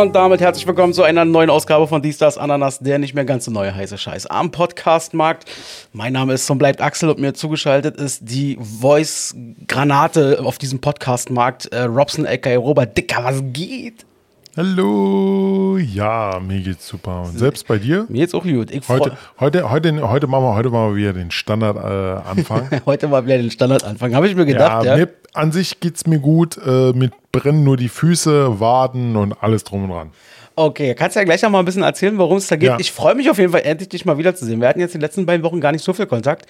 Und damit herzlich willkommen zu einer neuen Ausgabe von Dies, Das, Ananas, der nicht mehr ganz so neue heiße Scheiß am Podcastmarkt. Mein Name ist zum Bleibt Axel und mir zugeschaltet ist die Voice-Granate auf diesem Podcastmarkt, äh, Robson aka Robert Dicker. Was geht? Hallo, ja, mir geht's super. Und selbst bei dir? Mir geht's auch gut. Ich heute, heute, heute, heute, machen wir, heute machen wir wieder den Standardanfang. Äh, heute mal wieder den Standardanfang, habe ich mir gedacht. Ja, ja. Mir, an sich geht's mir gut. Äh, mit brennen nur die Füße, Waden und alles drum und dran. Okay, kannst du ja gleich noch mal ein bisschen erzählen, worum es da geht. Ja. Ich freue mich auf jeden Fall, endlich dich mal wiederzusehen. Wir hatten jetzt die letzten beiden Wochen gar nicht so viel Kontakt.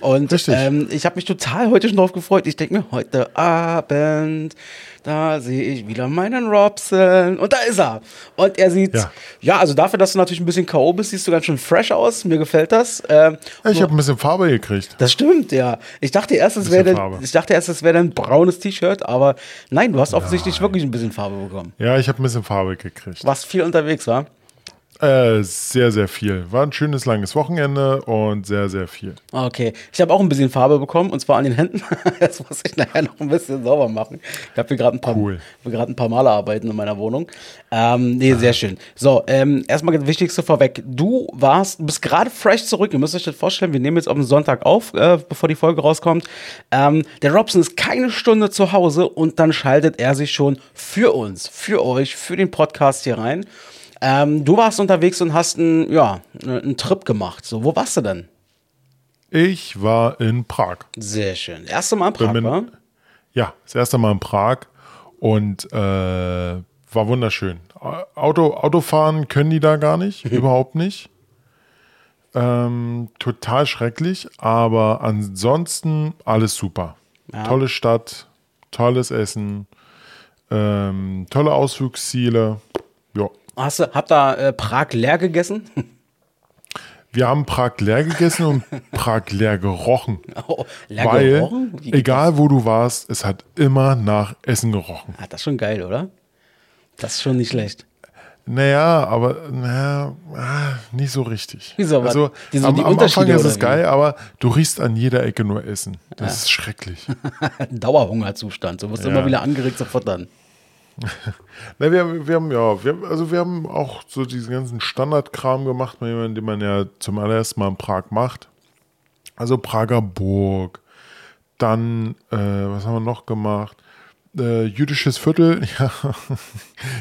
Und ähm, ich habe mich total heute schon drauf gefreut. Ich denke mir, heute Abend da sehe ich wieder meinen Robson. Und da ist er. Und er sieht, ja, ja also dafür, dass du natürlich ein bisschen K.O. bist, siehst du ganz schön fresh aus. Mir gefällt das. Ähm, ich habe ein bisschen Farbe gekriegt. Das stimmt, ja. Ich dachte erst, es wäre dein, ein braunes T-Shirt, aber nein, du hast offensichtlich nein. wirklich ein bisschen Farbe bekommen. Ja, ich habe ein bisschen Farbe gekriegt. Was viel unterwegs war. Äh, sehr, sehr viel. War ein schönes, langes Wochenende und sehr, sehr viel. Okay. Ich habe auch ein bisschen Farbe bekommen und zwar an den Händen. das muss ich nachher noch ein bisschen sauber machen. Ich habe hier gerade ein paar, cool. ein paar Malerarbeiten in meiner Wohnung. Ähm, nee, sehr schön. So, ähm, erstmal das Wichtigste vorweg. Du warst, bist gerade fresh zurück. Ihr müsst euch das vorstellen, wir nehmen jetzt auf den Sonntag auf, äh, bevor die Folge rauskommt. Ähm, der Robson ist keine Stunde zu Hause und dann schaltet er sich schon für uns, für euch, für den Podcast hier rein. Ähm, du warst unterwegs und hast einen, ja, einen Trip gemacht. So, wo warst du denn? Ich war in Prag. Sehr schön. Das erste Mal in Prag, war? Ja, das erste Mal in Prag und äh, war wunderschön. Auto, Autofahren können die da gar nicht, überhaupt nicht. Ähm, total schrecklich, aber ansonsten alles super. Ja. Tolle Stadt, tolles Essen, ähm, tolle Ausflugsziele. Hast du, habt ihr äh, Prag leer gegessen? Wir haben Prag leer gegessen und Prag leer gerochen. Oh, leer weil, gerochen? egal wo du warst, es hat immer nach Essen gerochen. Ah, das ist schon geil, oder? Das ist schon nicht schlecht. Naja, aber naja, ah, nicht so richtig. Wieso? Also, die, so am, am Anfang ist es geil, aber du riechst an jeder Ecke nur Essen. Das ja. ist schrecklich. Dauerhungerzustand. So wirst du ja. immer wieder angeregt zu futtern. Na, wir, wir haben ja, wir, also wir haben auch so diesen ganzen Standardkram gemacht, den man ja zum allerersten Mal in Prag macht. Also Prager Burg, dann, äh, was haben wir noch gemacht? Äh, jüdisches Viertel, ja,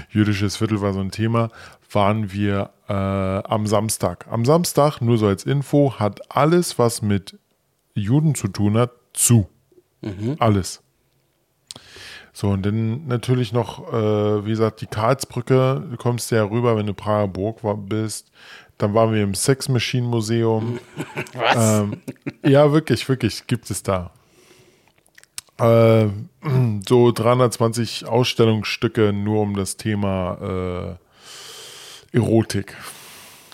jüdisches Viertel war so ein Thema, waren wir äh, am Samstag. Am Samstag, nur so als Info, hat alles, was mit Juden zu tun hat, zu. Mhm. Alles. So, und dann natürlich noch, äh, wie gesagt, die Karlsbrücke. Du kommst ja rüber, wenn du Prager Burg war, bist. Dann waren wir im Sex Machine Museum. Was? Ähm, ja, wirklich, wirklich, gibt es da. Äh, so 320 Ausstellungsstücke nur um das Thema äh, Erotik.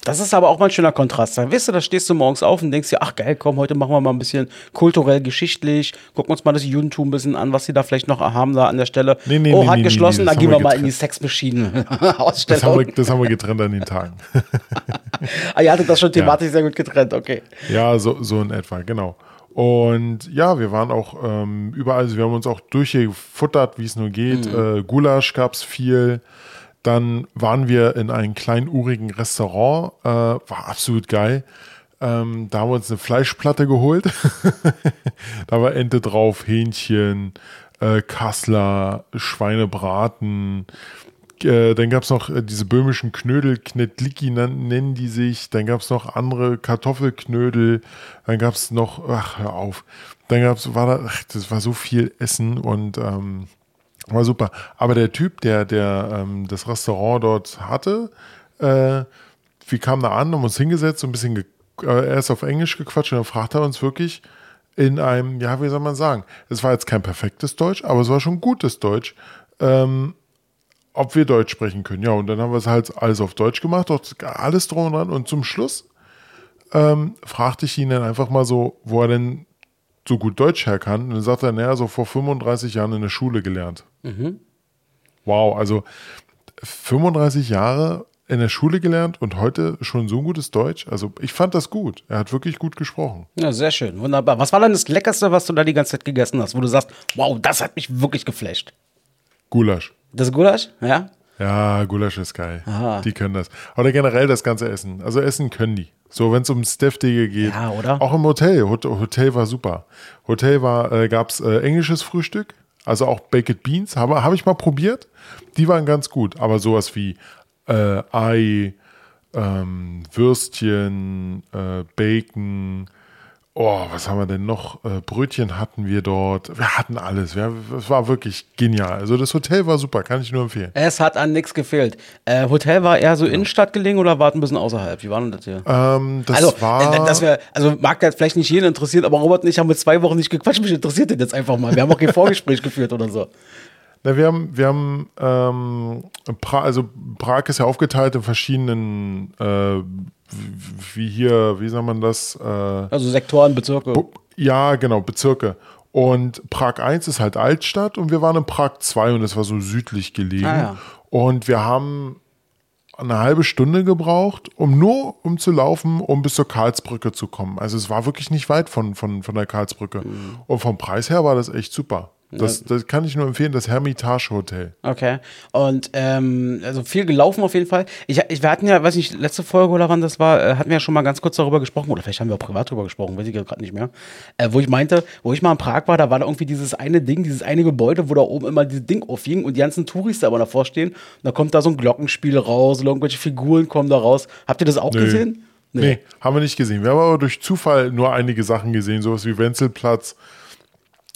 Das ist aber auch mal ein schöner Kontrast. Dann weißt du, da stehst du morgens auf und denkst dir, ach geil, komm, heute machen wir mal ein bisschen kulturell, geschichtlich, gucken uns mal das Judentum ein bisschen an, was sie da vielleicht noch haben da an der Stelle. Nee, nee, oh, hat nee, geschlossen, dann gehen wir, wir mal in die Sexmaschinen-Ausstellung. Das, haben wir, das haben wir getrennt an den Tagen. ah, ihr hattet das schon thematisch ja. sehr gut getrennt, okay. Ja, so, so in etwa, genau. Und ja, wir waren auch ähm, überall, also wir haben uns auch durchgefuttert, wie es nur geht. Mhm. Äh, Gulasch gab es viel. Dann waren wir in einem kleinen urigen Restaurant, äh, war absolut geil. Ähm, da haben wir uns eine Fleischplatte geholt. da war Ente drauf, Hähnchen, äh, Kassler, Schweinebraten. Äh, dann gab es noch äh, diese böhmischen Knödel, Knedliki nennen die sich. Dann gab es noch andere Kartoffelknödel. Dann gab es noch, ach, hör auf. Dann gab es, war da, ach, das war so viel Essen und ähm, war super. Aber der Typ, der, der ähm, das Restaurant dort hatte, äh, wir kamen da an, haben uns hingesetzt, so ein bisschen, äh, er ist auf Englisch gequatscht und dann fragte er uns wirklich in einem, ja, wie soll man sagen, es war jetzt kein perfektes Deutsch, aber es war schon gutes Deutsch, ähm, ob wir Deutsch sprechen können. Ja, und dann haben wir es halt alles auf Deutsch gemacht, alles drum und dran. Und zum Schluss ähm, fragte ich ihn dann einfach mal so, wo er denn so gut Deutsch her kann. Und dann sagt er, naja, so vor 35 Jahren in der Schule gelernt. Mhm. Wow, also 35 Jahre in der Schule gelernt und heute schon so gutes Deutsch. Also ich fand das gut. Er hat wirklich gut gesprochen. Ja, sehr schön. Wunderbar. Was war denn das Leckerste, was du da die ganze Zeit gegessen hast, wo du sagst, wow, das hat mich wirklich geflasht? Gulasch. Das Gulasch? Ja? Ja, Gulasch ist geil. Aha. Die können das. Oder generell das ganze Essen. Also Essen können die. So, wenn es ums Deftige geht. Ja, oder? Auch im Hotel. Hotel war super. Hotel war, äh, gab es äh, englisches Frühstück, also auch Baked Beans. Habe hab ich mal probiert. Die waren ganz gut. Aber sowas wie äh, Ei, ähm, Würstchen, äh, Bacon, Oh, was haben wir denn noch? Äh, Brötchen hatten wir dort. Wir hatten alles. Es war wirklich genial. Also das Hotel war super, kann ich nur empfehlen. Es hat an nichts gefehlt. Äh, Hotel war eher so ja. Innenstadt gelegen oder war ein bisschen außerhalb? Wie war denn das hier? Ähm, das also, war. Äh, das wär, also mag das vielleicht nicht jeden interessieren, aber Robert und ich haben mit zwei Wochen nicht gequatscht. Mich interessiert das jetzt einfach mal. Wir haben auch kein Vorgespräch geführt oder so. Na, wir haben, wir haben ähm, pra also Prag ist ja aufgeteilt in verschiedenen äh, wie hier, wie sagt man das? Äh, also Sektoren, Bezirke. Ja, genau, Bezirke. Und Prag 1 ist halt Altstadt und wir waren in Prag 2 und das war so südlich gelegen. Ah, ja. Und wir haben eine halbe Stunde gebraucht, um nur um zu laufen, um bis zur Karlsbrücke zu kommen. Also es war wirklich nicht weit von, von, von der Karlsbrücke. Mhm. Und vom Preis her war das echt super. Das, das kann ich nur empfehlen, das Hermitage Hotel. Okay. Und ähm, also viel gelaufen auf jeden Fall. Ich, ich, wir hatten ja, weiß nicht, letzte Folge oder wann das war, äh, hatten wir ja schon mal ganz kurz darüber gesprochen, oder vielleicht haben wir auch privat darüber gesprochen, weiß ich gerade nicht mehr. Äh, wo ich meinte, wo ich mal in Prag war, da war da irgendwie dieses eine Ding, dieses eine Gebäude, wo da oben immer dieses Ding aufhing und die ganzen Touristen aber davor stehen. Und da kommt da so ein Glockenspiel raus, oder irgendwelche Figuren kommen da raus. Habt ihr das auch Nö. gesehen? Nee. nee. haben wir nicht gesehen. Wir haben aber durch Zufall nur einige Sachen gesehen, sowas wie Wenzelplatz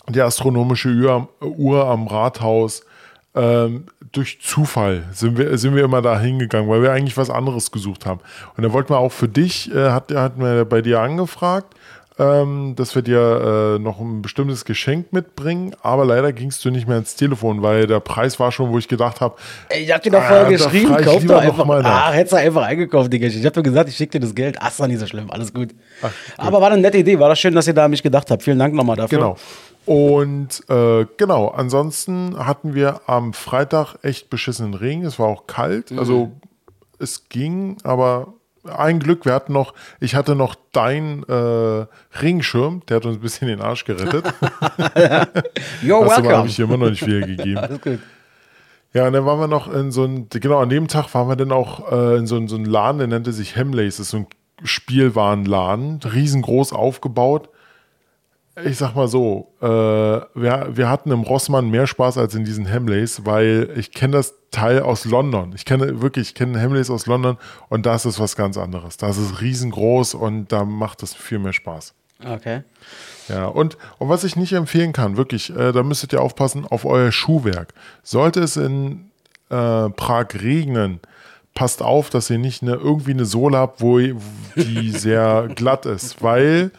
die astronomische Uhr, Uhr am Rathaus. Ähm, durch Zufall sind wir, sind wir immer da hingegangen, weil wir eigentlich was anderes gesucht haben. Und dann wollten wir auch für dich, äh, hat, hatten wir bei dir angefragt, ähm, dass wir dir äh, noch ein bestimmtes Geschenk mitbringen, aber leider gingst du nicht mehr ins Telefon, weil der Preis war schon, wo ich gedacht habe. Ich hab dir doch vorher ah, geschrieben, kauf doch einfach. Ah, hättest du einfach eingekauft, Digga. Ich hab dir gesagt, ich schick dir das Geld. Ach, ist doch nicht so schlimm, alles gut. Ach, aber war eine nette Idee, war das schön, dass ihr da an mich gedacht habt. Vielen Dank nochmal dafür. Genau. Und äh, genau, ansonsten hatten wir am Freitag echt beschissenen Regen. Es war auch kalt. Mhm. Also es ging, aber ein Glück, wir hatten noch, ich hatte noch dein äh, Ringschirm, der hat uns ein bisschen den Arsch gerettet. You're das welcome. habe ich immer noch nicht wiedergegeben. Alles gut. Ja, und dann waren wir noch in so ein, genau, an dem Tag waren wir dann auch äh, in so, so einem Laden, der nannte sich Hemleys, das ist so ein Spielwarenladen, riesengroß aufgebaut ich sag mal so, äh, wir, wir hatten im Rossmann mehr Spaß als in diesen Hemleys, weil ich kenne das Teil aus London. Ich kenne wirklich, ich kenne Hemleys aus London und das ist was ganz anderes. Das ist riesengroß und da macht es viel mehr Spaß. Okay. Ja, und, und was ich nicht empfehlen kann, wirklich, äh, da müsstet ihr aufpassen auf euer Schuhwerk. Sollte es in äh, Prag regnen, passt auf, dass ihr nicht eine, irgendwie eine Sohle habt, wo die sehr glatt ist, weil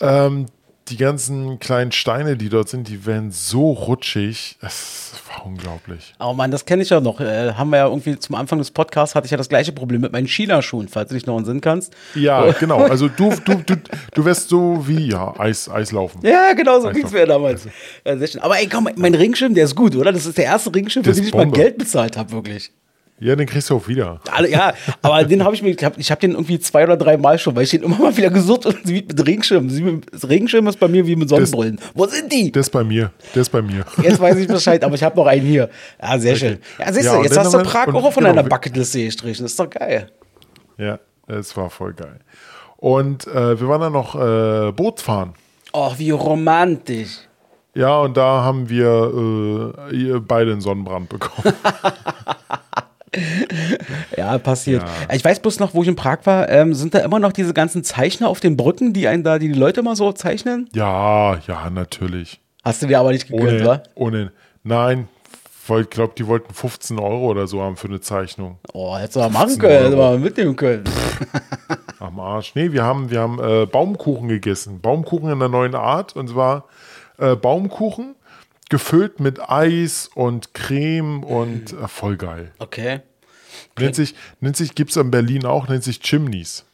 ähm, die ganzen kleinen Steine, die dort sind, die werden so rutschig. Das war unglaublich. Oh Mann, das kenne ich ja noch. Äh, haben wir ja irgendwie zum Anfang des Podcasts hatte ich ja das gleiche Problem mit meinen China-Schuhen, falls du dich noch in Sinn kannst. Ja, oh. genau. Also du, du, du, du wärst so wie, ja, Eis, Eislaufen. Ja, genau, so ging es mir damals. Ja, Aber ey, komm, mein Ringschirm, der ist gut, oder? Das ist der erste Ringschirm, für den ich mal Geld bezahlt habe, wirklich. Ja, den kriegst du auch wieder. Ja, aber den habe ich mir, ich habe den irgendwie zwei oder drei Mal schon, weil ich den immer mal wieder gesucht und wie mit Regenschirm. Das Regenschirm ist bei mir wie mit Sonnenbrillen. Das, Wo sind die? Das ist bei mir. Das ist bei mir. Jetzt weiß ich Bescheid, aber ich habe noch einen hier. Ja, sehr okay. schön. Ja, siehst du, ja, jetzt hast du Prag auch von genau, deiner Bucketliste gestrichen. Das ist doch geil. Ja, es war voll geil. Und äh, wir waren dann noch äh, Boot fahren. Oh, wie romantisch. Ja, und da haben wir äh, beide einen Sonnenbrand bekommen. ja, passiert. Ja. Ich weiß bloß noch, wo ich in Prag war, ähm, sind da immer noch diese ganzen Zeichner auf den Brücken, die einen da, die, die Leute immer so zeichnen? Ja, ja, natürlich. Hast du dir aber nicht gegönnt, wa? Ohne, nein, ich glaube, die wollten 15 Euro oder so haben für eine Zeichnung. Oh, hättest du mal machen können, hättest du mal mitnehmen können. Am Arsch. Nee, wir haben, wir haben äh, Baumkuchen gegessen. Baumkuchen in der neuen Art. Und zwar äh, Baumkuchen gefüllt mit Eis und Creme und äh, voll geil. Okay. Nennt sich, nennt sich gibt es in Berlin auch, nennt sich Chimneys.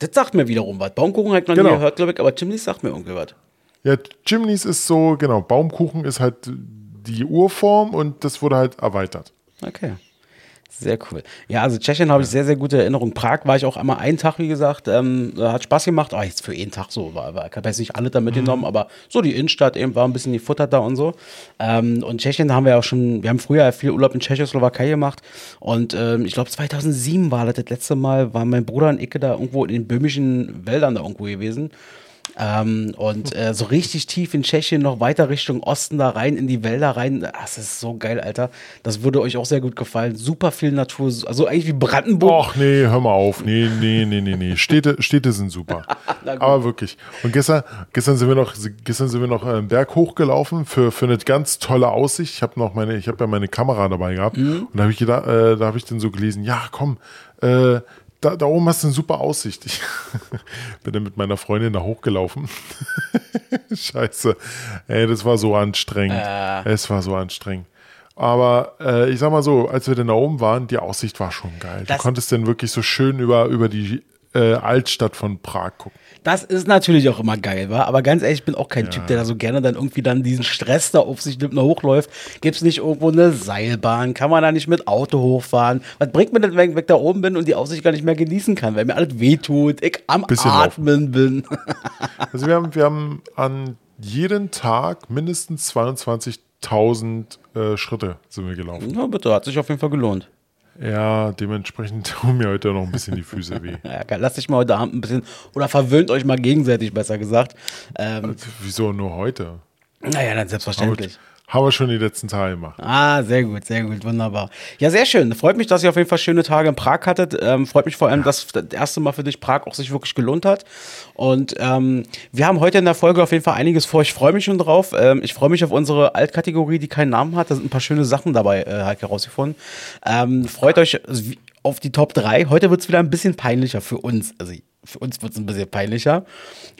Das sagt mir wiederum was. Baumkuchen ich noch genau. nie gehört, glaube ich, aber Chimneys sagt mir irgendwie was. Ja, Chimneys ist so, genau, Baumkuchen ist halt die Urform und das wurde halt erweitert. Okay. Sehr cool. Ja, also Tschechien habe ich sehr, sehr gute Erinnerungen. Prag war ich auch einmal einen Tag, wie gesagt. Ähm, hat Spaß gemacht. Oh, jetzt für einen Tag so. War, war, ich habe jetzt nicht alle da mitgenommen, mhm. aber so die Innenstadt eben war ein bisschen die Futter da und so. Ähm, und Tschechien haben wir auch schon, wir haben früher viel Urlaub in Tschechoslowakei gemacht. Und ähm, ich glaube 2007 war das das letzte Mal, war mein Bruder und Icke da irgendwo in den böhmischen Wäldern da irgendwo gewesen. Ähm, und äh, so richtig tief in Tschechien, noch weiter Richtung Osten da rein, in die Wälder rein. Das ist so geil, Alter. Das würde euch auch sehr gut gefallen. Super viel Natur, also eigentlich wie Brandenburg. Ach nee, hör mal auf. Nee, nee, nee, nee, nee. Städte, Städte sind super. Aber wirklich. Und gestern, gestern sind wir noch, gestern sind wir noch einen Berg hochgelaufen für, für eine ganz tolle Aussicht. Ich habe noch meine, ich habe ja meine Kamera dabei gehabt. Mhm. Und da habe ich äh, da habe ich dann so gelesen, ja, komm, äh, da, da oben hast du eine super Aussicht. Ich bin dann mit meiner Freundin da hochgelaufen. Scheiße. Ey, das war so anstrengend. Äh. Es war so anstrengend. Aber äh, ich sag mal so, als wir dann da oben waren, die Aussicht war schon geil. Das du konntest dann wirklich so schön über, über die äh, Altstadt von Prag gucken. Das ist natürlich auch immer geil, wa? aber ganz ehrlich, ich bin auch kein ja. Typ, der da so gerne dann irgendwie dann diesen Stress da auf sich nimmt und hochläuft. Gibt es nicht irgendwo eine Seilbahn? Kann man da nicht mit Auto hochfahren? Was bringt mir denn, wenn ich da oben bin und die Aussicht gar nicht mehr genießen kann, weil mir alles wehtut, ich am Bisschen Atmen laufen. bin? also wir haben, wir haben an jeden Tag mindestens 22.000 äh, Schritte sind wir gelaufen. Na bitte, hat sich auf jeden Fall gelohnt. Ja, dementsprechend tun mir heute noch ein bisschen die Füße weh. ja, lasst dich mal heute Abend ein bisschen oder verwöhnt euch mal gegenseitig, besser gesagt. Ähm, Wieso nur heute? Naja, dann selbstverständlich. Haben wir schon die letzten Tage gemacht. Ah, sehr gut, sehr gut, wunderbar. Ja, sehr schön. Freut mich, dass ihr auf jeden Fall schöne Tage in Prag hattet. Ähm, freut mich vor allem, ja. dass das erste Mal für dich Prag auch sich wirklich gelohnt hat. Und ähm, wir haben heute in der Folge auf jeden Fall einiges vor. Ich freue mich schon drauf. Ähm, ich freue mich auf unsere Altkategorie, die keinen Namen hat. Da sind ein paar schöne Sachen dabei äh, halt herausgefunden. Ähm, freut euch auf die Top 3. Heute wird es wieder ein bisschen peinlicher für uns. Also für uns wird es ein bisschen peinlicher.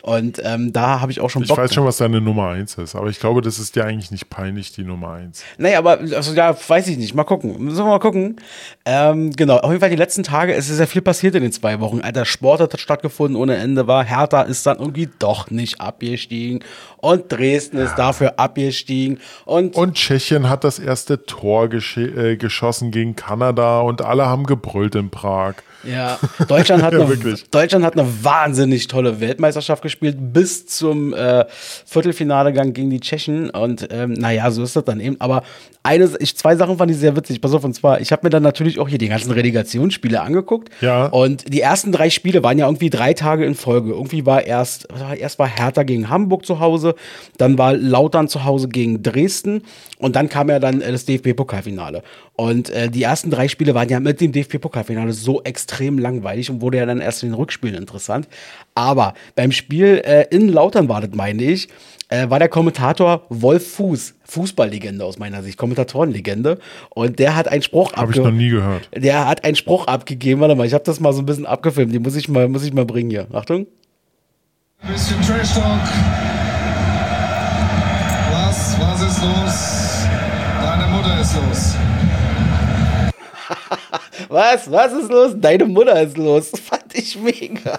Und ähm, da habe ich auch schon Bock. Ich weiß schon, was deine Nummer 1 ist, aber ich glaube, das ist dir eigentlich nicht peinlich, die Nummer 1. Naja, aber also, ja, weiß ich nicht. Mal gucken. Müssen wir mal gucken. Ähm, genau, auf jeden Fall die letzten Tage, es ist ja viel passiert in den zwei Wochen. Alter, Sport hat stattgefunden ohne Ende war. Hertha ist dann irgendwie doch nicht abgestiegen. Und Dresden ja. ist dafür abgestiegen. Und, und Tschechien hat das erste Tor äh, geschossen gegen Kanada und alle haben gebrüllt in Prag. Ja, Deutschland hat, ja, eine, Deutschland hat eine wahnsinnig tolle Weltmeisterschaft gespielt bis zum äh, Viertelfinalegang gegen die Tschechen. Und ähm, naja, so ist das dann eben. Aber eine, ich, zwei Sachen fand ich sehr witzig. Pass auf, und zwar, ich habe mir dann natürlich auch hier die ganzen Relegationsspiele angeguckt. Ja. Und die ersten drei Spiele waren ja irgendwie drei Tage in Folge. Irgendwie war erst, erst war Hertha gegen Hamburg zu Hause, dann war Lautern zu Hause gegen Dresden und dann kam ja dann das DFB-Pokalfinale. Und äh, die ersten drei Spiele waren ja mit dem DFB-Pokalfinale so extrem langweilig und wurde ja dann erst in den Rückspielen interessant. Aber beim Spiel äh, in Lautern war das, meine ich, äh, war der Kommentator Wolf Fuß, Fußballlegende aus meiner Sicht, Kommentatorenlegende. Und der hat einen Spruch abgegeben. Habe ich noch nie gehört. Der hat einen Spruch abgegeben. Warte mal, ich habe das mal so ein bisschen abgefilmt. Den muss ich mal, muss ich mal bringen hier. Achtung. Bisschen Trash Talk. Was, was ist los? Mutter ist los. Was? Was ist los? Deine Mutter ist los. Fand ich mega.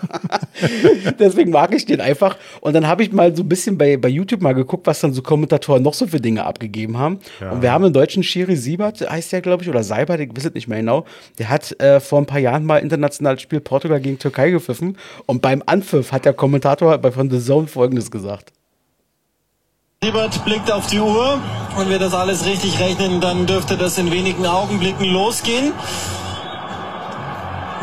Deswegen mag ich den einfach. Und dann habe ich mal so ein bisschen bei, bei YouTube mal geguckt, was dann so Kommentatoren noch so für Dinge abgegeben haben. Ja. Und wir haben einen deutschen Schiri Siebert, heißt der, glaube ich, oder Seibert, ich weiß es nicht mehr genau. Der hat äh, vor ein paar Jahren mal internationales Spiel Portugal gegen Türkei gepfiffen. Und beim Anpfiff hat der Kommentator bei von The Zone folgendes gesagt. Siebert blickt auf die Uhr und wir das alles richtig rechnen, dann dürfte das in wenigen Augenblicken losgehen.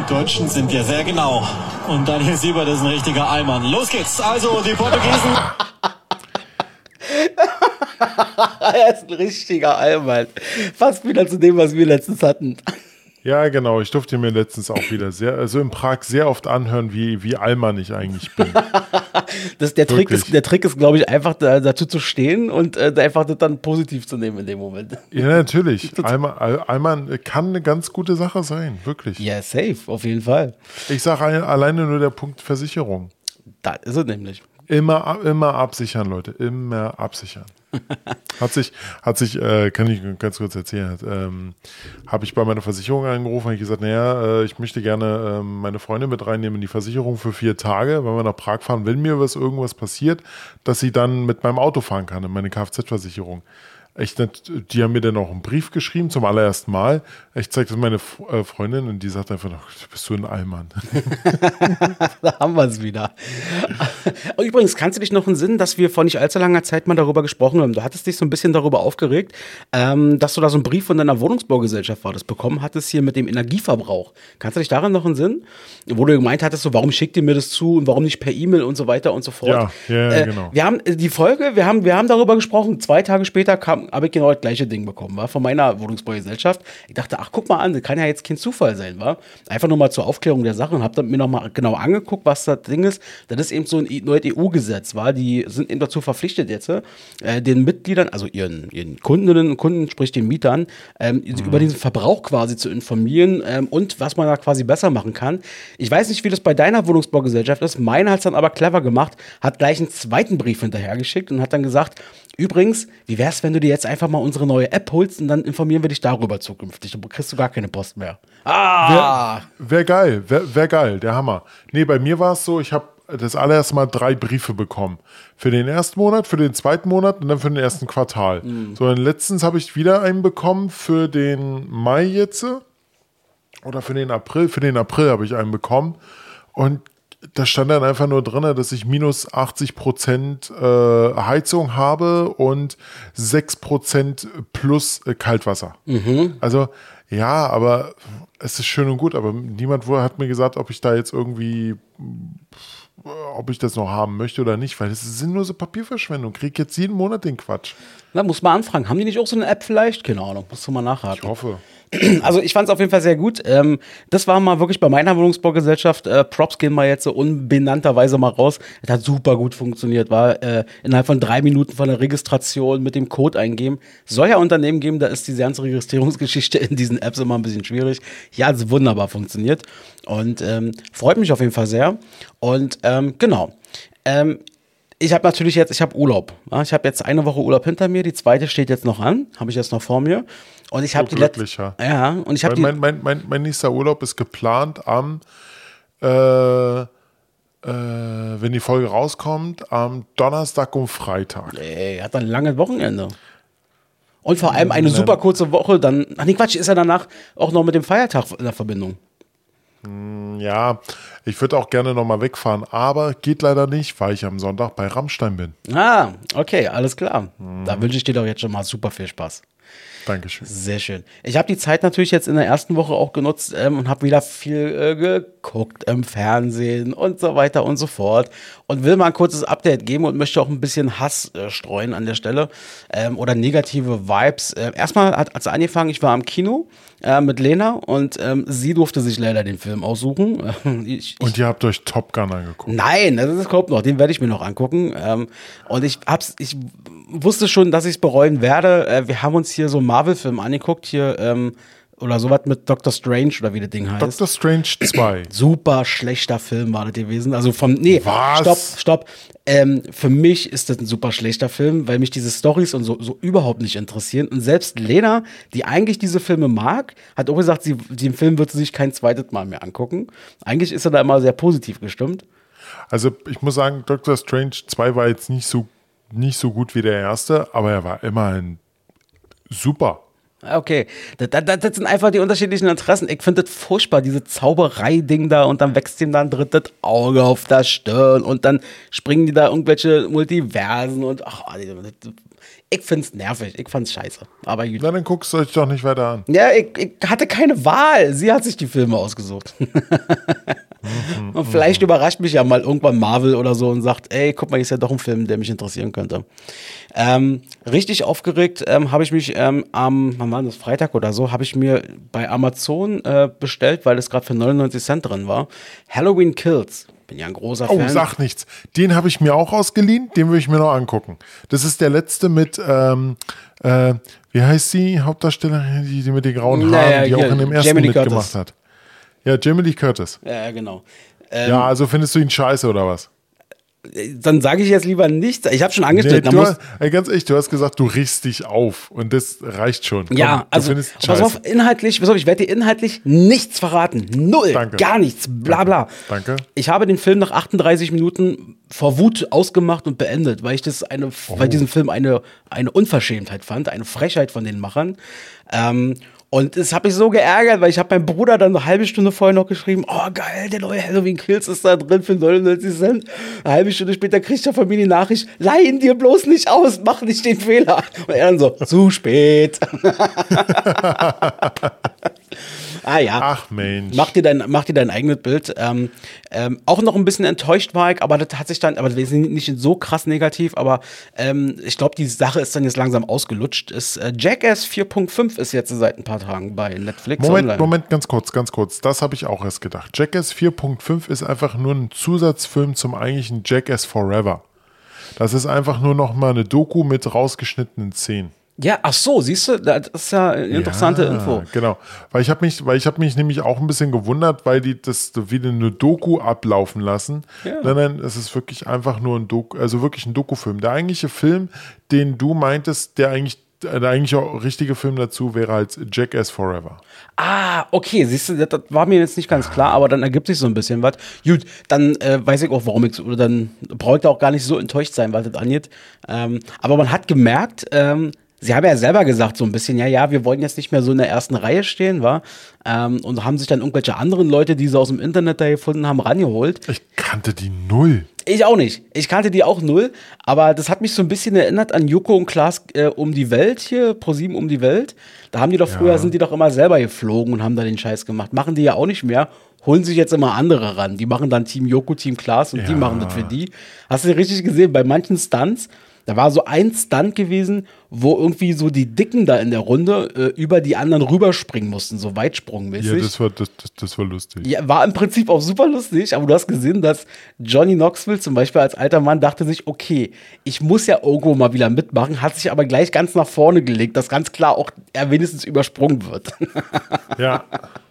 Die Deutschen sind ja sehr genau. Und Daniel Siebert ist ein richtiger Allmann. Los geht's. Also, die Portugiesen. er ist ein richtiger Allmann. Fast wieder zu dem, was wir letztens hatten. Ja, genau. Ich durfte mir letztens auch wieder sehr, also in Prag sehr oft anhören, wie, wie Allmann ich eigentlich bin. das, der, Trick ist, der Trick ist, glaube ich, einfach da, dazu zu stehen und äh, einfach das dann positiv zu nehmen in dem Moment. Ja, natürlich. Allmann, Allmann kann eine ganz gute Sache sein, wirklich. Ja, safe, auf jeden Fall. Ich sage alleine nur der Punkt Versicherung. Da ist es nämlich. Immer, immer absichern, Leute. Immer absichern. hat sich, hat sich, äh, kann ich ganz kurz erzählen, ähm, habe ich bei meiner Versicherung angerufen, und gesagt, naja, äh, ich möchte gerne äh, meine Freundin mit reinnehmen in die Versicherung für vier Tage, wenn wir nach Prag fahren, wenn mir was irgendwas passiert, dass sie dann mit meinem Auto fahren kann, in meine Kfz-Versicherung. Ich, die haben mir dann auch einen Brief geschrieben zum allerersten Mal. Ich zeige das meine äh, Freundin und die sagt einfach noch, bist du ein Allmann. da haben wir es wieder. Übrigens, kannst du dich noch entsinnen, dass wir vor nicht allzu langer Zeit mal darüber gesprochen haben? Du hattest dich so ein bisschen darüber aufgeregt, ähm, dass du da so einen Brief von deiner Wohnungsbaugesellschaft war, das bekommen hattest hier mit dem Energieverbrauch. Kannst du dich daran noch entsinnen? Wo du gemeint hattest, so, warum schickt ihr mir das zu und warum nicht per E-Mail und so weiter und so fort. Ja, ja, äh, genau. Wir haben äh, die Folge, wir haben, wir haben darüber gesprochen. Zwei Tage später habe ich genau das gleiche Ding bekommen, war von meiner Wohnungsbaugesellschaft. Ich dachte, ach, guck mal an, das kann ja jetzt kein Zufall sein, war. Einfach nur mal zur Aufklärung der Sache und habe mir noch mal genau angeguckt, was das Ding ist. Das ist eben so ein neues EU-Gesetz, war. Die sind eben dazu verpflichtet jetzt, äh, den Mitgliedern, also ihren, ihren Kundinnen und Kunden, sprich den Mietern, ähm, mhm. über diesen Verbrauch quasi zu informieren ähm, und was man da quasi besser machen kann. Ich weiß nicht, wie das bei deiner Wohnungsbaugesellschaft ist. Meine hat es dann aber clever gemacht, hat gleich einen zweiten Brief hinterhergeschickt und hat dann gesagt, übrigens, wie wär's, wenn du dir jetzt einfach mal unsere neue App holst und dann informieren wir dich darüber zukünftig. Du kriegst du gar keine Post mehr. Ah! Wäre wär geil, wäre wär geil, der Hammer. Nee, bei mir war es so, ich habe das allererste Mal drei Briefe bekommen. Für den ersten Monat, für den zweiten Monat und dann für den ersten Quartal. Mhm. So, und letztens habe ich wieder einen bekommen für den Mai jetzt. Oder für den April. Für den April habe ich einen bekommen. Und da stand dann einfach nur drin, dass ich minus 80 Prozent äh, Heizung habe und 6 Prozent plus äh, Kaltwasser. Mhm. Also ja, aber es ist schön und gut, aber niemand hat mir gesagt, ob ich da jetzt irgendwie, ob ich das noch haben möchte oder nicht, weil das ist sinnlose Papierverschwendung. Krieg jetzt jeden Monat den Quatsch. Na, muss man anfragen. Haben die nicht auch so eine App vielleicht? Keine Ahnung, musst du mal nachhaken. Ich hoffe. Also ich fand es auf jeden Fall sehr gut. Ähm, das war mal wirklich bei meiner Wohnungsbaugesellschaft. Äh, Props gehen mal jetzt so unbenannterweise mal raus. Es hat super gut funktioniert. War äh, innerhalb von drei Minuten von der Registration mit dem Code eingeben. Soll ja Unternehmen geben, da ist diese ganze Registrierungsgeschichte in diesen Apps immer ein bisschen schwierig. Ja, es wunderbar funktioniert. Und ähm, freut mich auf jeden Fall sehr. Und ähm, genau. Ähm, ich habe natürlich jetzt, ich habe Urlaub. Ich habe jetzt eine Woche Urlaub hinter mir, die zweite steht jetzt noch an, habe ich jetzt noch vor mir. Und ich habe die letzte. Ja, und ich habe mein, mein, mein, mein nächster Urlaub ist geplant am, äh, äh, wenn die Folge rauskommt, am Donnerstag und Freitag. Ey, hat ein langes Wochenende. Und vor allem eine super kurze Woche, dann. Ach nee, Quatsch, ist ja danach auch noch mit dem Feiertag in der Verbindung. Hm, ja, ich würde auch gerne nochmal wegfahren, aber geht leider nicht, weil ich am Sonntag bei Rammstein bin. Ah, okay, alles klar. Mhm. Da wünsche ich dir doch jetzt schon mal super viel Spaß. Dankeschön. Sehr schön. Ich habe die Zeit natürlich jetzt in der ersten Woche auch genutzt ähm, und habe wieder viel äh, geguckt im Fernsehen und so weiter und so fort. Und will mal ein kurzes Update geben und möchte auch ein bisschen Hass äh, streuen an der Stelle ähm, oder negative Vibes. Äh, erstmal hat es angefangen, ich war am Kino äh, mit Lena und ähm, sie durfte sich leider den Film aussuchen. ich, und ihr habt euch Top Gun angeguckt? Nein, das ist kommt noch, den werde ich mir noch angucken. Ähm, und ich hab's, ich wusste schon, dass ich es bereuen werde. Äh, wir haben uns hier so einen Marvel-Film angeguckt, hier, ähm, oder sowas mit Doctor Strange oder wie das Ding heißt. Doctor Strange 2. Super schlechter Film war das gewesen. Also vom, nee, Was? stopp, stopp. Ähm, für mich ist das ein super schlechter Film, weil mich diese Stories und so, so überhaupt nicht interessieren. Und selbst Lena, die eigentlich diese Filme mag, hat auch gesagt, sie, den Film wird sie sich kein zweites Mal mehr angucken. Eigentlich ist er da immer sehr positiv gestimmt. Also ich muss sagen, Doctor Strange 2 war jetzt nicht so nicht so gut wie der erste, aber er war immerhin super. Okay, das, das, das, sind einfach die unterschiedlichen Interessen. Ich finde das furchtbar, diese Zauberei-Ding da und dann wächst ihm dann ein drittes Auge auf der Stirn und dann springen die da irgendwelche Multiversen und ach, ich finde es nervig, ich fand es scheiße. Aber gut. Na, dann guckst du euch doch nicht weiter an. Ja, ich, ich hatte keine Wahl. Sie hat sich die Filme ausgesucht. Und vielleicht überrascht mich ja mal irgendwann Marvel oder so und sagt, ey, guck mal, hier ist ja doch ein Film, der mich interessieren könnte. Ähm, richtig aufgeregt ähm, habe ich mich ähm, am, wann war das, Freitag oder so, habe ich mir bei Amazon äh, bestellt, weil es gerade für 99 Cent drin war. Halloween Kills. Bin ja ein großer oh, Fan. Oh, sag nichts. Den habe ich mir auch ausgeliehen, den würde ich mir noch angucken. Das ist der letzte mit, ähm, äh, wie heißt sie, Hauptdarstellerin, die, die mit den grauen Haaren, naja, die auch in dem ersten Jamie mitgemacht Curtis. hat. Ja, Jamie Lee Curtis. Ja, genau. Ähm, ja, also findest du ihn scheiße oder was? dann sage ich jetzt lieber nichts. Ich habe schon angestellt. Nee, hast, ey, ganz ehrlich, du hast gesagt, du riechst dich auf und das reicht schon. Komm, ja, also pass auf, inhaltlich, pass auf, ich werde dir inhaltlich nichts verraten. Null, Danke. gar nichts, bla bla. Danke. Ich habe den Film nach 38 Minuten vor Wut ausgemacht und beendet, weil ich das eine, oh. weil diesen Film eine, eine Unverschämtheit fand, eine Frechheit von den Machern. Ähm, und es hat mich so geärgert, weil ich habe meinem Bruder dann eine halbe Stunde vorher noch geschrieben, oh geil, der neue Halloween Kills ist da drin für 99 Cent. Eine halbe Stunde später kriegt er mir die Nachricht, leih ihn dir bloß nicht aus, mach nicht den Fehler. Und er dann so, zu spät. Ah ja. Ach Mensch. Mach dir dein, mach dir dein eigenes Bild. Ähm, ähm, auch noch ein bisschen enttäuscht war ich, aber das hat sich dann, aber wir sind nicht so krass negativ, aber ähm, ich glaube, die Sache ist dann jetzt langsam ausgelutscht. Ist, äh, Jackass 4.5 ist jetzt seit ein paar Tagen bei Netflix. Moment, online. Moment, ganz kurz, ganz kurz. Das habe ich auch erst gedacht. Jackass 4.5 ist einfach nur ein Zusatzfilm zum eigentlichen Jackass Forever. Das ist einfach nur noch mal eine Doku mit rausgeschnittenen Szenen. Ja, ach so, siehst du, das ist ja eine interessante ja, Info. Genau, weil ich habe mich, weil ich habe mich nämlich auch ein bisschen gewundert, weil die das wieder eine Doku ablaufen lassen. Ja. Nein, nein, es ist wirklich einfach nur ein Doku, also wirklich ein Dokufilm. Der eigentliche Film, den du meintest, der eigentlich der eigentlich auch richtige Film dazu wäre halt Jackass Forever. Ah, okay, siehst du, das, das, war mir jetzt nicht ganz klar, aber dann ergibt sich so ein bisschen was. Gut, dann äh, weiß ich auch, warum ich, oder dann brauche ich auch gar nicht so enttäuscht sein, was das angeht. Ähm, aber man hat gemerkt, ähm, Sie haben ja selber gesagt, so ein bisschen, ja, ja, wir wollen jetzt nicht mehr so in der ersten Reihe stehen, war ähm, und haben sich dann irgendwelche anderen Leute, die sie aus dem Internet da gefunden haben, rangeholt. Ich kannte die null. Ich auch nicht. Ich kannte die auch null, aber das hat mich so ein bisschen erinnert an Joko und Klaas äh, um die Welt hier, ProSieben um die Welt. Da haben die doch früher, ja. sind die doch immer selber geflogen und haben da den Scheiß gemacht. Machen die ja auch nicht mehr. Holen sich jetzt immer andere ran. Die machen dann Team Joko, Team Klaas und ja. die machen das für die. Hast du richtig gesehen? Bei manchen Stunts da war so ein Stunt gewesen, wo irgendwie so die Dicken da in der Runde äh, über die anderen rüberspringen mussten, so weitsprungmäßig. Ja, das war, das, das, das, war lustig. Ja, war im Prinzip auch super lustig, aber du hast gesehen, dass Johnny Knoxville zum Beispiel als alter Mann dachte sich, okay, ich muss ja irgendwo mal wieder mitmachen, hat sich aber gleich ganz nach vorne gelegt, dass ganz klar auch er wenigstens übersprungen wird. Ja.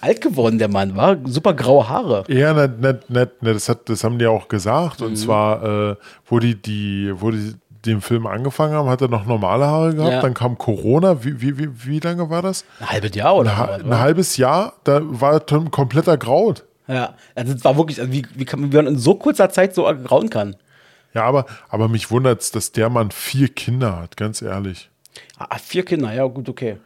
alt geworden, der Mann, war super graue Haare. Ja, ne, ne, ne, das, hat, das haben die auch gesagt. Und mhm. zwar, äh, wo die, die, wo die den Film angefangen haben, hat er noch normale Haare gehabt. Ja. Dann kam Corona. Wie, wie, wie, wie lange war das? Ein halbes Jahr oder? Ein, ein halbes Jahr. Da war ein kompletter Graut. Ja, also es war wirklich, also wie, wie, kann, wie man in so kurzer Zeit so grauen kann. Ja, aber, aber mich wundert es, dass der Mann vier Kinder hat, ganz ehrlich. Ah, vier Kinder, ja, gut, okay.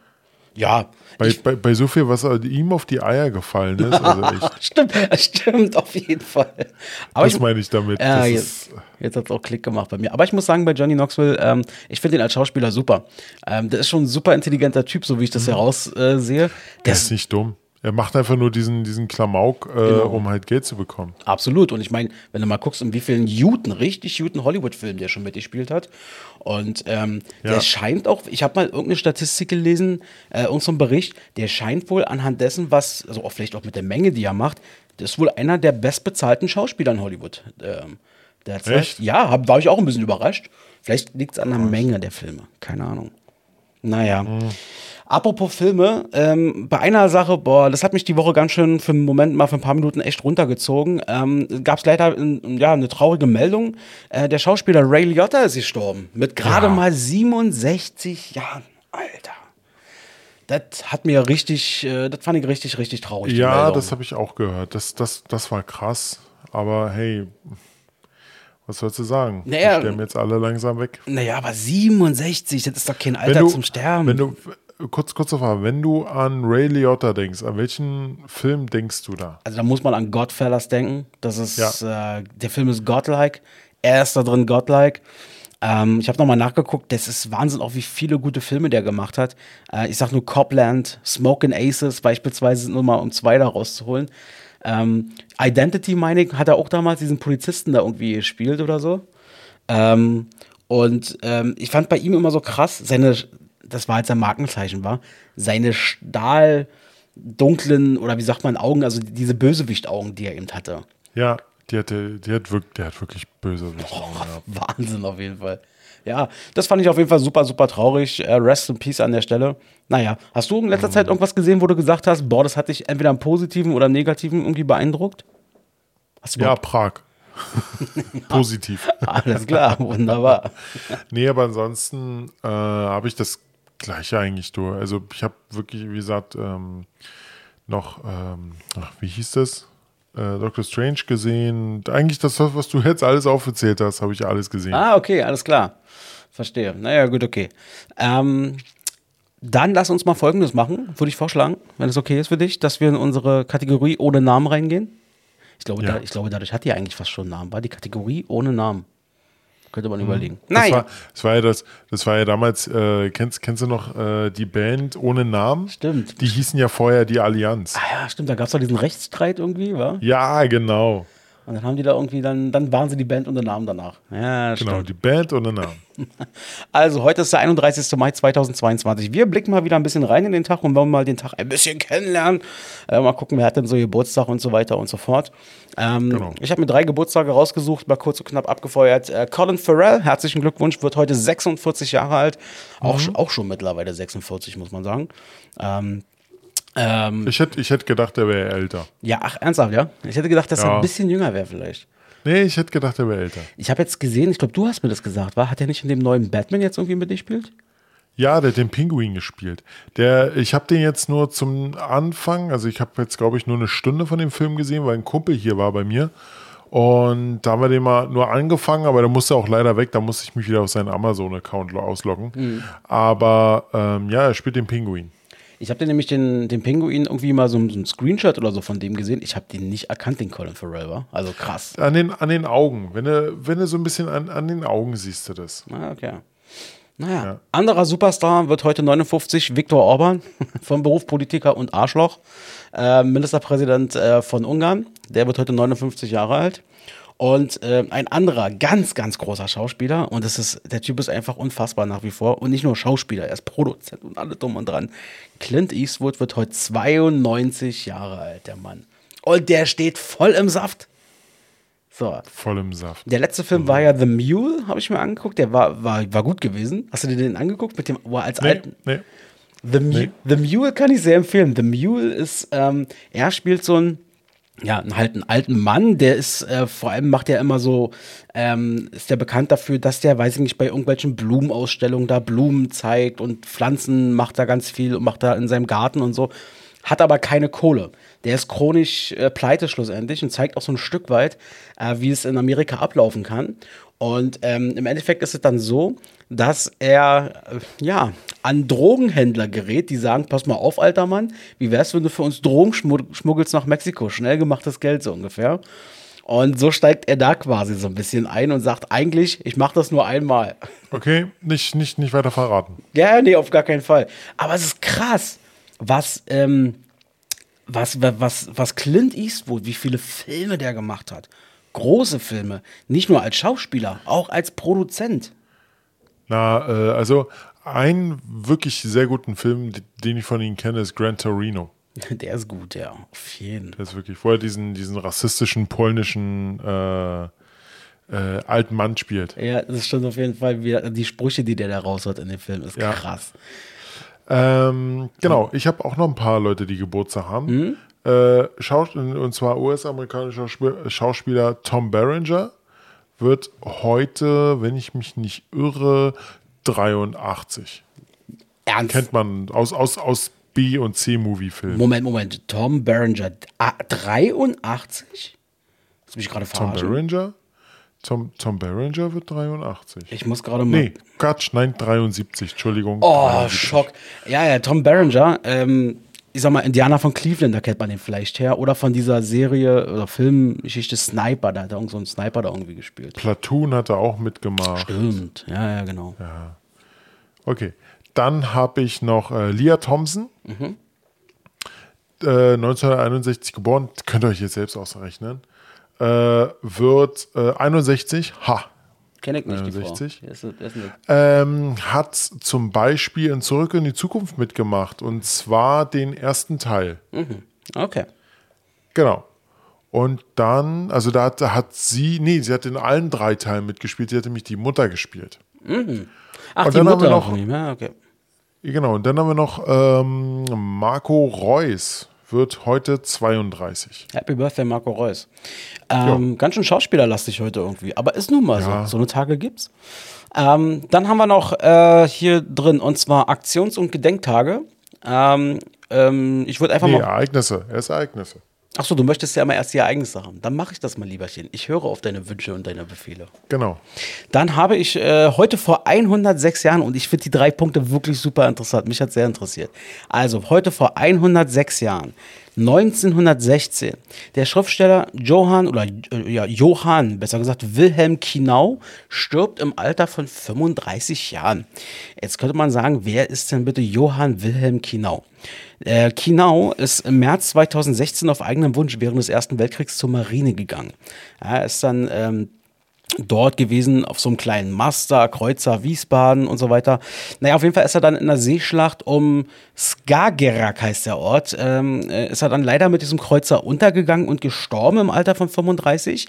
Ja. Bei, bei, bei, so viel, was ihm auf die Eier gefallen ist. Also stimmt, stimmt, auf jeden Fall. Aber das ich, meine ich damit. Ja, jetzt jetzt hat es auch Klick gemacht bei mir. Aber ich muss sagen, bei Johnny Knoxville, ähm, ich finde ihn als Schauspieler super. Ähm, der ist schon ein super intelligenter Typ, so wie ich das mhm. heraussehe. Äh, der ist nicht dumm. Er macht einfach nur diesen, diesen Klamauk, äh, genau. um halt Geld zu bekommen. Absolut. Und ich meine, wenn du mal guckst, in wie vielen Juten, richtig Juten Hollywood-Filmen der schon mitgespielt hat. Und ähm, ja. der scheint auch, ich habe mal irgendeine Statistik gelesen, äh, irgendeinen Bericht, der scheint wohl anhand dessen, was, also auch vielleicht auch mit der Menge, die er macht, das ist wohl einer der bestbezahlten Schauspieler in Hollywood. Ähm. Echt? Ja, hab, war ich auch ein bisschen überrascht. Vielleicht liegt es an der Menge der Filme. Keine Ahnung. Naja. Mhm. Apropos Filme, ähm, bei einer Sache, boah, das hat mich die Woche ganz schön für einen Moment mal für ein paar Minuten echt runtergezogen. Ähm, Gab es leider ja, eine traurige Meldung. Äh, der Schauspieler Ray Liotta ist gestorben. Mit gerade ja. mal 67 Jahren. Alter. Das hat mir richtig, äh, das fand ich richtig, richtig traurig. Ja, das habe ich auch gehört. Das, das, das war krass. Aber hey, was sollst du sagen? Naja, Die sterben jetzt alle langsam weg. Naja, aber 67, das ist doch kein Alter du, zum Sterben. Wenn du, kurz, kurze Frage, wenn du an Ray Liotta denkst, an welchen Film denkst du da? Also da muss man an Godfellas denken. Das ist, ja. äh, der Film ist godlike. Er ist da drin godlike. Ähm, ich habe nochmal nachgeguckt, das ist Wahnsinn, auch wie viele gute Filme der gemacht hat. Äh, ich sag nur Copland, Smoke Aces beispielsweise, sind nur mal um zwei da rauszuholen. Ähm, Identity, meine ich, hat er auch damals diesen Polizisten da irgendwie gespielt oder so. Ähm, und ähm, ich fand bei ihm immer so krass, seine, das war jetzt sein Markenzeichen war, seine stahldunklen oder wie sagt man Augen, also diese Bösewicht-Augen, die er eben hatte. Ja, die, hatte, die hat wirklich, der hat wirklich Bösewicht-Augen gehabt. Wahnsinn auf jeden Fall. Ja, das fand ich auf jeden Fall super, super traurig. Uh, rest in Peace an der Stelle. Naja, hast du in letzter mhm. Zeit irgendwas gesehen, wo du gesagt hast, boah, das hat dich entweder im Positiven oder im Negativen irgendwie beeindruckt? ja, Prag. Positiv. Alles klar, wunderbar. nee, aber ansonsten äh, habe ich das gleiche eigentlich durch. Also ich habe wirklich, wie gesagt, ähm, noch, ähm, ach, wie hieß das? Äh, Doctor Strange gesehen. Eigentlich das, was du jetzt alles aufgezählt hast, habe ich alles gesehen. Ah, okay, alles klar. Verstehe. Naja, gut, okay. Ähm, dann lass uns mal Folgendes machen, würde ich vorschlagen, wenn es okay ist für dich, dass wir in unsere Kategorie ohne Namen reingehen. Ich glaube, ja. da, ich glaube dadurch hat die eigentlich fast schon einen Namen. War die Kategorie ohne Namen. Könnte man mhm. überlegen. Nein. Das war, das war, ja das, das war ja damals, äh, kennst, kennst du noch äh, die Band ohne Namen? Stimmt. Die hießen ja vorher die Allianz. Ah ja, stimmt. Da gab es doch diesen Rechtsstreit irgendwie, wa? Ja, genau. Und dann haben die da irgendwie, dann, dann waren sie die Band ohne Namen danach. Ja, genau, stimmt. die Band ohne Namen. Also, heute ist der 31. Mai 2022. Wir blicken mal wieder ein bisschen rein in den Tag und wollen mal den Tag ein bisschen kennenlernen. Äh, mal gucken, wer hat denn so Geburtstag und so weiter und so fort. Ähm, genau. Ich habe mir drei Geburtstage rausgesucht, mal kurz und knapp abgefeuert. Äh, Colin Farrell, herzlichen Glückwunsch, wird heute 46 Jahre alt. Auch, mhm. auch schon mittlerweile 46, muss man sagen. Ähm, ähm, ich hätte ich hätt gedacht, er wäre älter. Ja, ach, ernsthaft, ja? Ich hätte gedacht, dass ja. er ein bisschen jünger wäre vielleicht. Nee, ich hätte gedacht, er wäre älter. Ich habe jetzt gesehen, ich glaube, du hast mir das gesagt, war? Hat er nicht in dem neuen Batman jetzt irgendwie mitgespielt? Ja, der hat den Pinguin gespielt. Der, ich habe den jetzt nur zum Anfang, also ich habe jetzt, glaube ich, nur eine Stunde von dem Film gesehen, weil ein Kumpel hier war bei mir. Und da haben wir den mal nur angefangen, aber der musste auch leider weg. Da musste ich mich wieder auf seinen Amazon-Account ausloggen. Mhm. Aber ähm, ja, er spielt den Pinguin. Ich habe nämlich den, den Pinguin irgendwie mal so, so ein Screenshot oder so von dem gesehen. Ich habe den nicht erkannt, den Colin Farrell war. Also krass. An den, an den Augen. Wenn du, wenn du so ein bisschen an, an den Augen siehst du das. Ah, okay. Naja, ja. anderer Superstar wird heute 59, Viktor Orban, vom Beruf Politiker und Arschloch, äh, Ministerpräsident äh, von Ungarn. Der wird heute 59 Jahre alt. Und äh, ein anderer ganz, ganz großer Schauspieler, und das ist, der Typ ist einfach unfassbar nach wie vor. Und nicht nur Schauspieler, er ist Produzent und alle dumm und dran. Clint Eastwood wird heute 92 Jahre alt, der Mann. Und der steht voll im Saft. So. Voll im Saft. Der letzte Film war ja The Mule, habe ich mir angeguckt. Der war, war, war gut gewesen. Hast du dir den angeguckt? Mit dem, als nee, alten. Nee. The, Mu nee. The Mule kann ich sehr empfehlen. The Mule ist, ähm, er spielt so ein ja, halt einen alten Mann, der ist, äh, vor allem macht er immer so, ähm, ist der bekannt dafür, dass der, weiß ich nicht, bei irgendwelchen Blumenausstellungen da Blumen zeigt und Pflanzen macht da ganz viel und macht da in seinem Garten und so, hat aber keine Kohle. Der ist chronisch äh, pleite schlussendlich und zeigt auch so ein Stück weit, äh, wie es in Amerika ablaufen kann. Und ähm, im Endeffekt ist es dann so, dass er äh, ja an Drogenhändler gerät, die sagen: Pass mal auf, alter Mann, wie wär's, wenn du für uns Drogen schmuggelst nach Mexiko? Schnell gemachtes Geld so ungefähr. Und so steigt er da quasi so ein bisschen ein und sagt: Eigentlich, ich mache das nur einmal. Okay, nicht, nicht, nicht weiter verraten. Ja, nee, auf gar keinen Fall. Aber es ist krass, was. Ähm, was, was, was Clint Eastwood, wie viele Filme der gemacht hat große Filme. Nicht nur als Schauspieler, auch als Produzent. Na, äh, also einen wirklich sehr guten Film, den ich von ihm kenne, ist Gran Torino. Der ist gut, ja, auf jeden. Der ist wirklich vorher diesen, diesen rassistischen polnischen äh, äh, alten Mann spielt. Ja, das ist schon auf jeden Fall wieder die Sprüche, die der da raus hat in dem Film, ist ja. krass. Ähm, genau, ich habe auch noch ein paar Leute, die Geburtstag haben. Mhm. Äh, und zwar US-amerikanischer Schauspieler Tom Berenger wird heute, wenn ich mich nicht irre, 83. Ernst? Kennt man aus, aus, aus B- und C-Movie-Filmen. Moment, Moment. Tom Berenger, 83? Das bin ich gerade verarschen. Tom Berenger? Tom, Tom Berenger wird 83. Ich muss gerade mal. Nee, Quatsch, nein, 73, Entschuldigung. Oh, 73. Schock. Ja, ja, Tom Berenger, ähm, ich sag mal, Indianer von Cleveland, da kennt man den vielleicht her. Oder von dieser Serie oder Filmgeschichte Sniper, da hat er irgend so einen Sniper da irgendwie gespielt. Platoon hat er auch mitgemacht. Stimmt, ja, ja, genau. Ja. Okay. Dann habe ich noch äh, Leah Thompson. Mhm. Äh, 1961 geboren, könnt ihr euch jetzt selbst ausrechnen. Äh, wird 61, äh, ha, Kenne ich nicht, 69. Ähm, hat zum Beispiel in Zurück in die Zukunft mitgemacht und zwar den ersten Teil. Mhm. Okay. Genau. Und dann, also da hat, hat sie, nee, sie hat in allen drei Teilen mitgespielt. Sie hat nämlich die Mutter gespielt. Mhm. Ach, und die Mutter noch, ja, okay. Genau, und dann haben wir noch ähm, Marco Reus wird heute 32. Happy Birthday, Marco Reus. Ähm, ganz schön schauspielerlastig heute irgendwie, aber ist nun mal ja. so. So eine Tage gibt's. Ähm, dann haben wir noch äh, hier drin und zwar Aktions- und Gedenktage. Ähm, ähm ich würde einfach nee, mal. Ereignisse, erst Ereignisse. Achso, du möchtest ja immer erst die Ereignisse haben. Dann mache ich das mal, lieberchen. Ich höre auf deine Wünsche und deine Befehle. Genau. Dann habe ich äh, heute vor 106 Jahren, und ich finde die drei Punkte wirklich super interessant, mich hat sehr interessiert. Also, heute vor 106 Jahren 1916. Der Schriftsteller Johann oder äh, ja, Johann, besser gesagt Wilhelm Kinau, stirbt im Alter von 35 Jahren. Jetzt könnte man sagen, wer ist denn bitte Johann Wilhelm Kinau? Äh, Kinau ist im März 2016 auf eigenen Wunsch während des Ersten Weltkriegs zur Marine gegangen. Er ist dann ähm, dort gewesen auf so einem kleinen Master, Kreuzer, Wiesbaden und so weiter. Naja, auf jeden Fall ist er dann in der Seeschlacht um Skagerrak heißt der Ort, ähm, äh, ist er dann leider mit diesem Kreuzer untergegangen und gestorben im Alter von 35.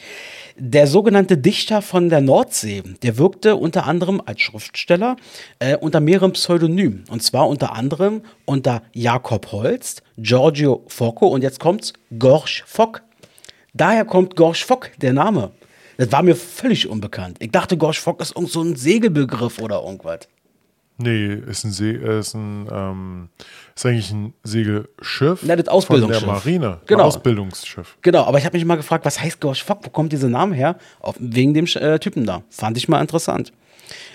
Der sogenannte Dichter von der Nordsee, der wirkte unter anderem als Schriftsteller äh, unter mehreren Pseudonymen. Und zwar unter anderem unter Jakob Holst, Giorgio Focco und jetzt kommt's Gorsch Fock. Daher kommt Gorsch Fock, der Name. Das war mir völlig unbekannt. Ich dachte, Gorsch Fock ist irgend so ein Segelbegriff oder irgendwas. Nee, ist ein See, ist ein ähm, ist eigentlich ein Segelschiff. Na, das Ausbildungsschiff. Von der Marine. Genau. Ein Ausbildungsschiff. Genau, aber ich habe mich mal gefragt, was heißt Gorsch Fock? Wo kommt dieser Name her? Auf, wegen dem äh, Typen da. Fand ich mal interessant.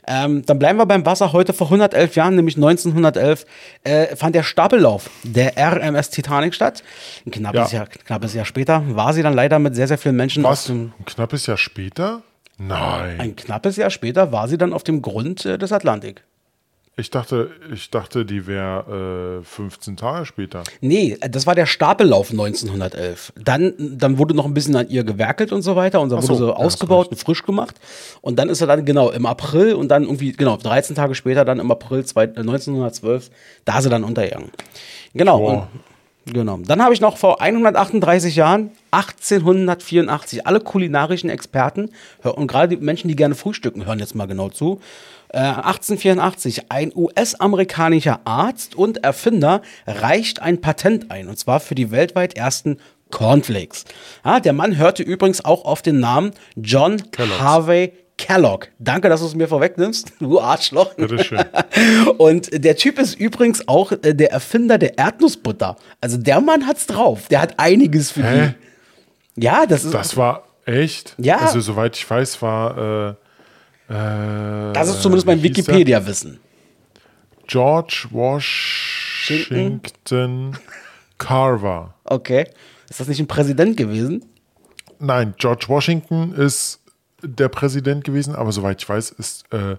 Ähm, dann bleiben wir beim Wasser. Heute vor 111 Jahren, nämlich 1911, äh, fand der Stapellauf der RMS Titanic statt. Ein knappes, ja. Jahr, knappes Jahr später war sie dann leider mit sehr, sehr vielen Menschen. Was? Ein knappes Jahr später? Nein. Ein knappes Jahr später war sie dann auf dem Grund äh, des Atlantik. Ich dachte, ich dachte, die wäre äh, 15 Tage später. Nee, das war der Stapellauf 1911. Dann, dann wurde noch ein bisschen an ihr gewerkelt und so weiter und dann wurde so, sie ausgebaut und frisch gemacht. Und dann ist er dann, genau, im April und dann irgendwie, genau, 13 Tage später, dann im April 1912, da ist sie dann untergegangen. Genau. Und, genau. Dann habe ich noch vor 138 Jahren, 1884, alle kulinarischen Experten und gerade die Menschen, die gerne frühstücken, hören jetzt mal genau zu 1884, äh, ein US-amerikanischer Arzt und Erfinder reicht ein Patent ein, und zwar für die weltweit ersten Cornflakes. Ja, der Mann hörte übrigens auch auf den Namen John Kellogg's. Harvey Kellogg. Danke, dass du es mir vorwegnimmst, du Arschloch. Bitteschön. Und der Typ ist übrigens auch äh, der Erfinder der Erdnussbutter. Also der Mann hat's drauf. Der hat einiges für Hä? die. Ja, das ist. Das war echt? Ja. Also, soweit ich weiß, war. Äh äh, das ist zumindest mein Wikipedia-Wissen. George Washington Carver. Okay. Ist das nicht ein Präsident gewesen? Nein, George Washington ist der Präsident gewesen, aber soweit ich weiß, ist äh,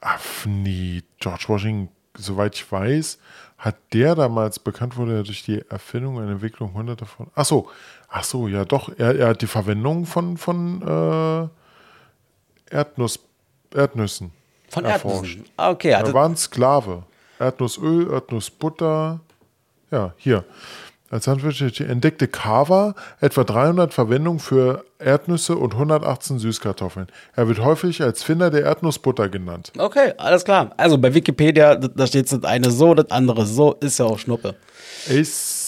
ach, nee, George Washington, soweit ich weiß, hat der damals bekannt wurde durch die Erfindung und Entwicklung hunderter von. Ach so, ach so, ja doch. Er, er hat die Verwendung von von äh, Erdnuss, Erdnüssen von erforscht. Erdnüssen. Okay. Er war ein Sklave. Erdnussöl, Erdnussbutter. Ja, hier. Als Landwirtschaft entdeckte Carver etwa 300 Verwendungen für Erdnüsse und 118 Süßkartoffeln. Er wird häufig als Finder der Erdnussbutter genannt. Okay, alles klar. Also bei Wikipedia, da steht das eine so, das andere so, ist ja auch Schnuppe.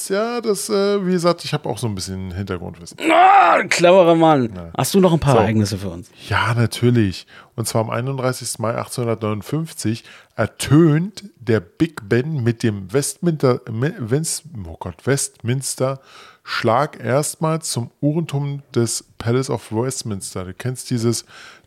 Ja, das, äh, wie gesagt, ich habe auch so ein bisschen Hintergrundwissen. Ah, cleverer Mann. Ja. Hast du noch ein paar so. Ereignisse für uns? Ja, natürlich. Und zwar am 31. Mai 1859 ertönt der Big Ben mit dem Westminster, West, oh Gott, Westminster Schlag erstmals zum Uhrentum des Palace of Westminster. Du kennst dieses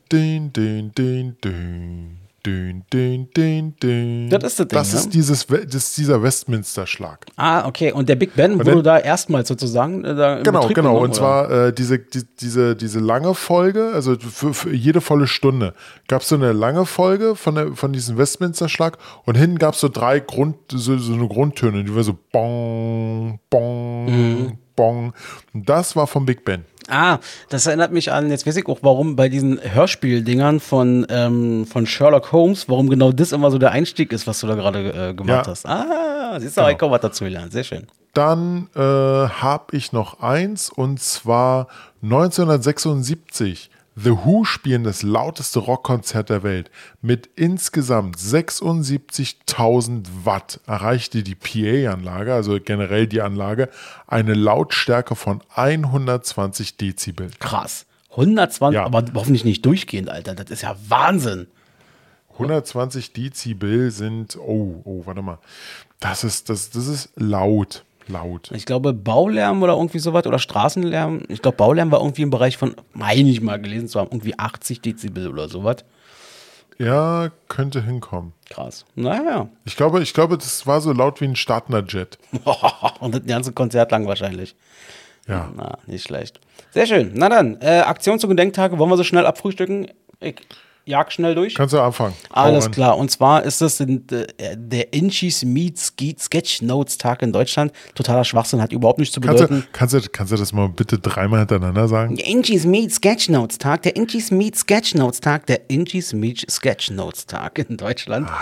Din, Din, Din, Din. Dün, dün, dün, dün. Das ist das Ding, Das ist, dieses, das ist dieser Westminster-Schlag. Ah, okay. Und der Big Ben und wurde da erstmals sozusagen äh, da Genau, Betrieb genau. Genommen, und zwar äh, diese, die, diese, diese lange Folge, also für, für jede volle Stunde gab es so eine lange Folge von, der, von diesem Westminster-Schlag und hinten gab es so drei Grund, so, so eine Grundtöne, die war so bong, bong, mhm. bong. Und das war vom Big Ben. Ah, das erinnert mich an, jetzt weiß ich auch, warum bei diesen Hörspieldingern von, ähm, von Sherlock Holmes, warum genau das immer so der Einstieg ist, was du da gerade äh, gemacht ja. hast. Ah, siehst du, genau. ich komme was dazu gelernt. Sehr schön. Dann äh, habe ich noch eins und zwar 1976 The Who spielen das lauteste Rockkonzert der Welt. Mit insgesamt 76.000 Watt erreichte die PA-Anlage, also generell die Anlage, eine Lautstärke von 120 Dezibel. Krass. 120, ja. aber hoffentlich nicht durchgehend, Alter. Das ist ja Wahnsinn. 120 Dezibel sind, oh, oh, warte mal. Das ist, das, das ist laut. Laut. Ich glaube, Baulärm oder irgendwie sowas oder Straßenlärm. Ich glaube, Baulärm war irgendwie im Bereich von, meine ich mal gelesen zu haben, irgendwie 80 Dezibel oder sowas. Ja, könnte hinkommen. Krass. Naja. Ich glaube, ich glaube, das war so laut wie ein startender Jet. Und das ganze Konzert lang wahrscheinlich. Ja. Na, nicht schlecht. Sehr schön. Na dann, äh, Aktion zu Gedenktage, wollen wir so schnell abfrühstücken? Ich jag schnell durch. Kannst du anfangen. Alles klar. Und zwar ist das in, äh, der Inchis Meet Sketch Notes Tag in Deutschland. Totaler Schwachsinn, hat überhaupt nichts zu bedeuten. Kannst du, kannst du, kannst du das mal bitte dreimal hintereinander sagen? Der Inchis Meet Sketch Notes Tag, der Inchis Meet Sketch Notes Tag, der Inchis Meet Sketch Notes Tag in Deutschland. Ah,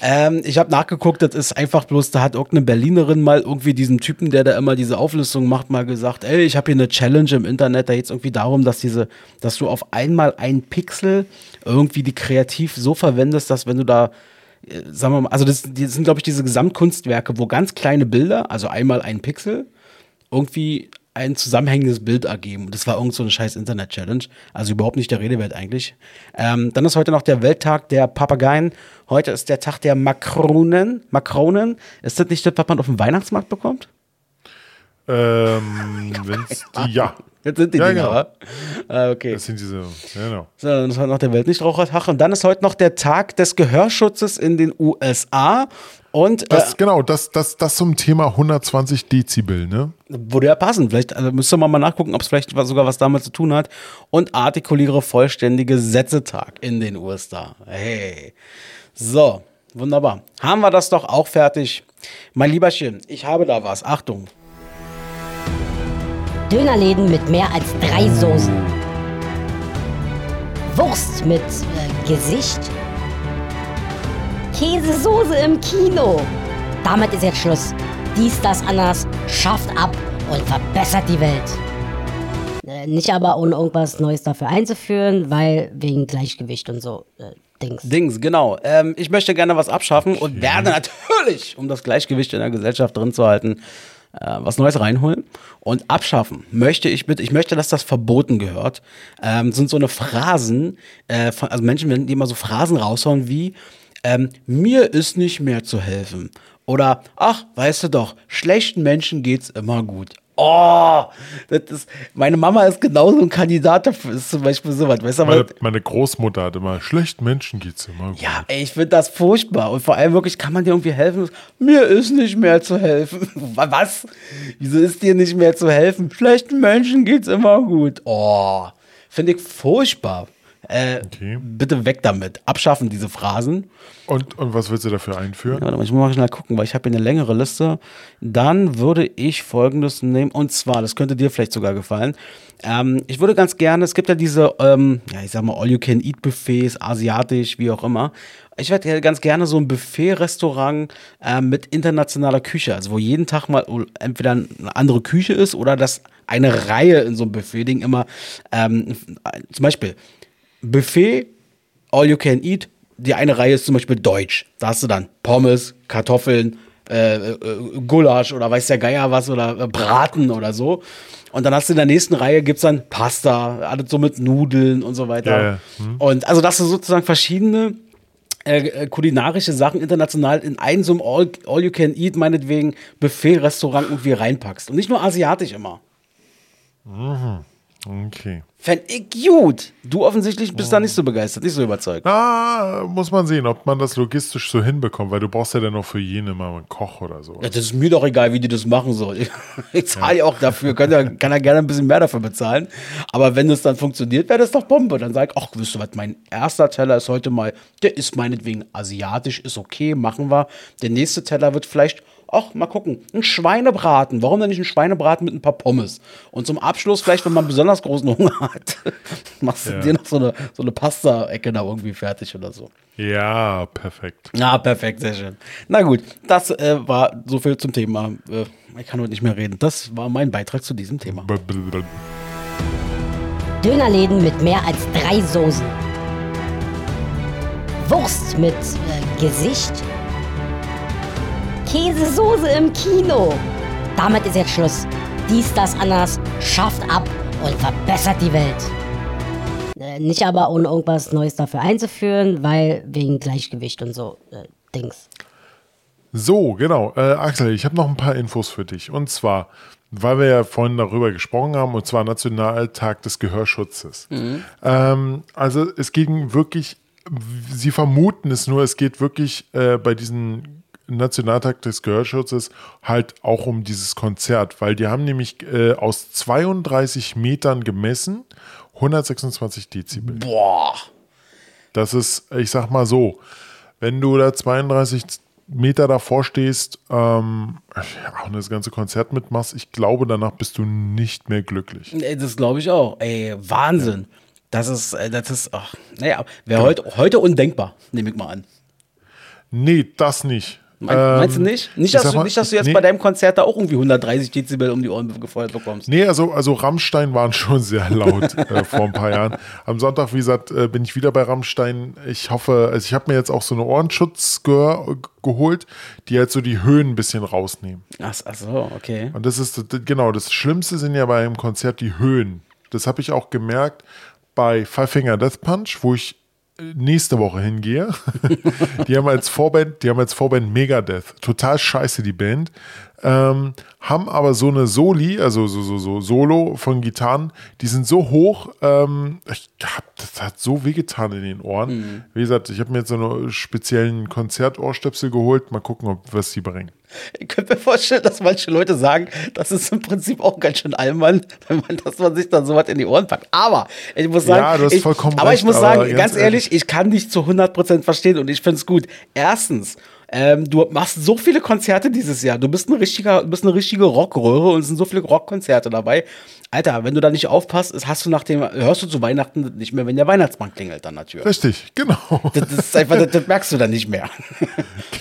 ähm, ich habe nachgeguckt, das ist einfach bloß, da hat irgendeine Berlinerin mal irgendwie diesen Typen, der da immer diese Auflistung macht, mal gesagt, ey, ich habe hier eine Challenge im Internet, da geht es irgendwie darum, dass diese, dass du auf einmal ein Pixel irgendwie die kreativ so verwendest, dass wenn du da äh, sagen wir mal, also das, das sind, glaube ich, diese Gesamtkunstwerke, wo ganz kleine Bilder, also einmal ein Pixel, irgendwie ein zusammenhängendes Bild ergeben. Das war irgend so eine scheiß Internet-Challenge. Also überhaupt nicht der Rede wert eigentlich. Ähm, dann ist heute noch der Welttag der Papageien. Heute ist der Tag der Makronen. Makronen. Ist das nicht das, was man auf dem Weihnachtsmarkt bekommt? Ähm, wenn's die, ja. Jetzt sind die ja, Dinger, genau. ah, okay. Das sind diese, genau. So, dann ist heute noch der Weltnichtrauchertag und dann ist heute noch der Tag des Gehörschutzes in den USA. Und, das, äh, genau, das, das, das zum Thema 120 Dezibel, ne? Würde ja passen. Vielleicht also müsste man mal nachgucken, ob es vielleicht sogar was damit zu tun hat. Und artikuliere vollständige Sätzetag in den USA. Hey. So, wunderbar. Haben wir das doch auch fertig. Mein Lieberchen, ich habe da was. Achtung. Dönerläden mit mehr als drei Soßen. Wurst mit äh, Gesicht. Käsesoße im Kino. Damit ist jetzt Schluss. Dies, das, anders schafft ab und verbessert die Welt. Äh, nicht aber ohne irgendwas Neues dafür einzuführen, weil wegen Gleichgewicht und so. Äh, Dings. Dings, genau. Ähm, ich möchte gerne was abschaffen und werde natürlich, um das Gleichgewicht in der Gesellschaft drin zu halten, äh, was Neues reinholen und abschaffen. Möchte ich bitte, ich möchte, dass das verboten gehört. Ähm, sind so eine Phrasen, äh, von, also Menschen, die immer so Phrasen raushauen wie, ähm, mir ist nicht mehr zu helfen. Oder, ach, weißt du doch, schlechten Menschen geht's immer gut. Oh, das ist, meine Mama ist genauso ein Kandidat dafür, ist zum Beispiel sowas. Weißt du, meine, meine Großmutter hat immer, schlechten Menschen geht's immer gut. Ja, ey, ich finde das furchtbar. Und vor allem wirklich, kann man dir irgendwie helfen? Mir ist nicht mehr zu helfen. Was? Wieso ist dir nicht mehr zu helfen? Schlechten Menschen geht's immer gut. Oh, finde ich furchtbar. Äh, okay. Bitte weg damit. Abschaffen diese Phrasen. Und, und was willst du dafür einführen? Ja, ich muss mal schnell gucken, weil ich habe hier eine längere Liste. Dann würde ich folgendes nehmen, und zwar, das könnte dir vielleicht sogar gefallen. Ähm, ich würde ganz gerne, es gibt ja diese, ähm, ja, ich sag mal, All-You-Can-Eat-Buffets, asiatisch, wie auch immer. Ich hätte ganz gerne so ein Buffet-Restaurant äh, mit internationaler Küche, also wo jeden Tag mal entweder eine andere Küche ist oder dass eine Reihe in so einem Buffet-Ding immer, ähm, zum Beispiel Buffet, all you can eat. Die eine Reihe ist zum Beispiel Deutsch. Da hast du dann Pommes, Kartoffeln, äh, äh, Gulasch oder weiß der Geier was oder äh, Braten oder so. Und dann hast du in der nächsten Reihe gibt's dann Pasta, alles so mit Nudeln und so weiter. Ja, ja. Hm. Und also, dass du sozusagen verschiedene äh, äh, kulinarische Sachen international in einen so All, All You Can Eat, meinetwegen Buffet-Restaurant irgendwie reinpackst. Und nicht nur asiatisch immer. Mhm. Okay. Fände ich gut. Du offensichtlich bist oh. da nicht so begeistert, nicht so überzeugt. Na, muss man sehen, ob man das logistisch so hinbekommt, weil du brauchst ja dann noch für jeden mal einen Koch oder so. Ja, das ist mir doch egal, wie die das machen soll. Ich, ich zahle ja auch dafür, kann ja, kann ja gerne ein bisschen mehr dafür bezahlen. Aber wenn es dann funktioniert, wäre das doch Bombe. Dann sag ich, ach, wisst ihr was, mein erster Teller ist heute mal, der ist meinetwegen asiatisch, ist okay, machen wir. Der nächste Teller wird vielleicht ach, mal gucken, ein Schweinebraten. Warum denn nicht ein Schweinebraten mit ein paar Pommes? Und zum Abschluss, vielleicht, wenn man besonders großen Hunger hat, machst du ja. dir noch so eine, so eine Pasta-Ecke da irgendwie fertig oder so. Ja, perfekt. Ja, perfekt, sehr schön. Na gut, das äh, war so viel zum Thema. Äh, ich kann heute nicht mehr reden. Das war mein Beitrag zu diesem Thema. Dönerläden mit mehr als drei Soßen. Wurst mit äh, Gesicht. Käsesoße im Kino. Damit ist jetzt Schluss. Dies, das, anders schafft ab und verbessert die Welt. Äh, nicht aber ohne irgendwas Neues dafür einzuführen, weil wegen Gleichgewicht und so äh, Dings. So, genau. Äh, Axel, ich habe noch ein paar Infos für dich. Und zwar, weil wir ja vorhin darüber gesprochen haben, und zwar Nationaltag des Gehörschutzes. Mhm. Ähm, also es ging wirklich, sie vermuten es nur, es geht wirklich äh, bei diesem Nationaltag des Gehörschutzes halt auch um dieses Konzert, weil die haben nämlich äh, aus 32 Metern gemessen 126 Dezibel. Boah. Das ist, ich sag mal so, wenn du da 32 Meter davor stehst, ähm, auch das ganze Konzert mitmachst, ich glaube, danach bist du nicht mehr glücklich. Das glaube ich auch. Ey, Wahnsinn. Ja. Das ist, äh, das ist, ach, naja, wäre ja. heute, heute undenkbar, nehme ich mal an. Nee, das nicht. Ähm, meinst du nicht? Nicht dass, du, nicht, dass du jetzt nee. bei deinem Konzert da auch irgendwie 130 Dezibel um die Ohren gefeuert bekommst. Nee, also, also Rammstein waren schon sehr laut äh, vor ein paar Jahren. Am Sonntag, wie gesagt, äh, bin ich wieder bei Rammstein. Ich hoffe, also ich habe mir jetzt auch so eine Ohrenschutz ge geholt, die halt so die Höhen ein bisschen rausnehmen. Ach, ach so, okay. Und das ist, genau, das Schlimmste sind ja bei einem Konzert die Höhen. Das habe ich auch gemerkt bei Five Finger Death Punch, wo ich nächste Woche hingehe. die haben als Vorband, die haben als Vorband Megadeth. Total scheiße, die Band. Ähm, haben aber so eine Soli, also so, so, so Solo von Gitarren, die sind so hoch, ähm, ich hab, das hat so wehgetan in den Ohren. Mhm. Wie gesagt, ich habe mir jetzt so einen speziellen Konzertohrstöpsel geholt. Mal gucken, ob was die bringen. Ich könnte mir vorstellen, dass manche Leute sagen, das ist im Prinzip auch ganz schön allmann, wenn man, dass man sich dann sowas in die Ohren packt. Aber ich muss sagen, ja, du hast ich, vollkommen aber recht, ich muss sagen, ganz, ganz ehrlich, ehrlich, ich kann dich zu 100% verstehen und ich finde es gut. Erstens, ähm, du machst so viele Konzerte dieses Jahr. Du bist ein richtiger, bist eine richtige Rockröhre und es sind so viele Rockkonzerte dabei. Alter, wenn du da nicht aufpasst, hast du nach dem, hörst du zu Weihnachten nicht mehr, wenn der Weihnachtsmann klingelt dann natürlich. Richtig, genau. Das, das ist einfach, das, das, merkst du dann nicht mehr.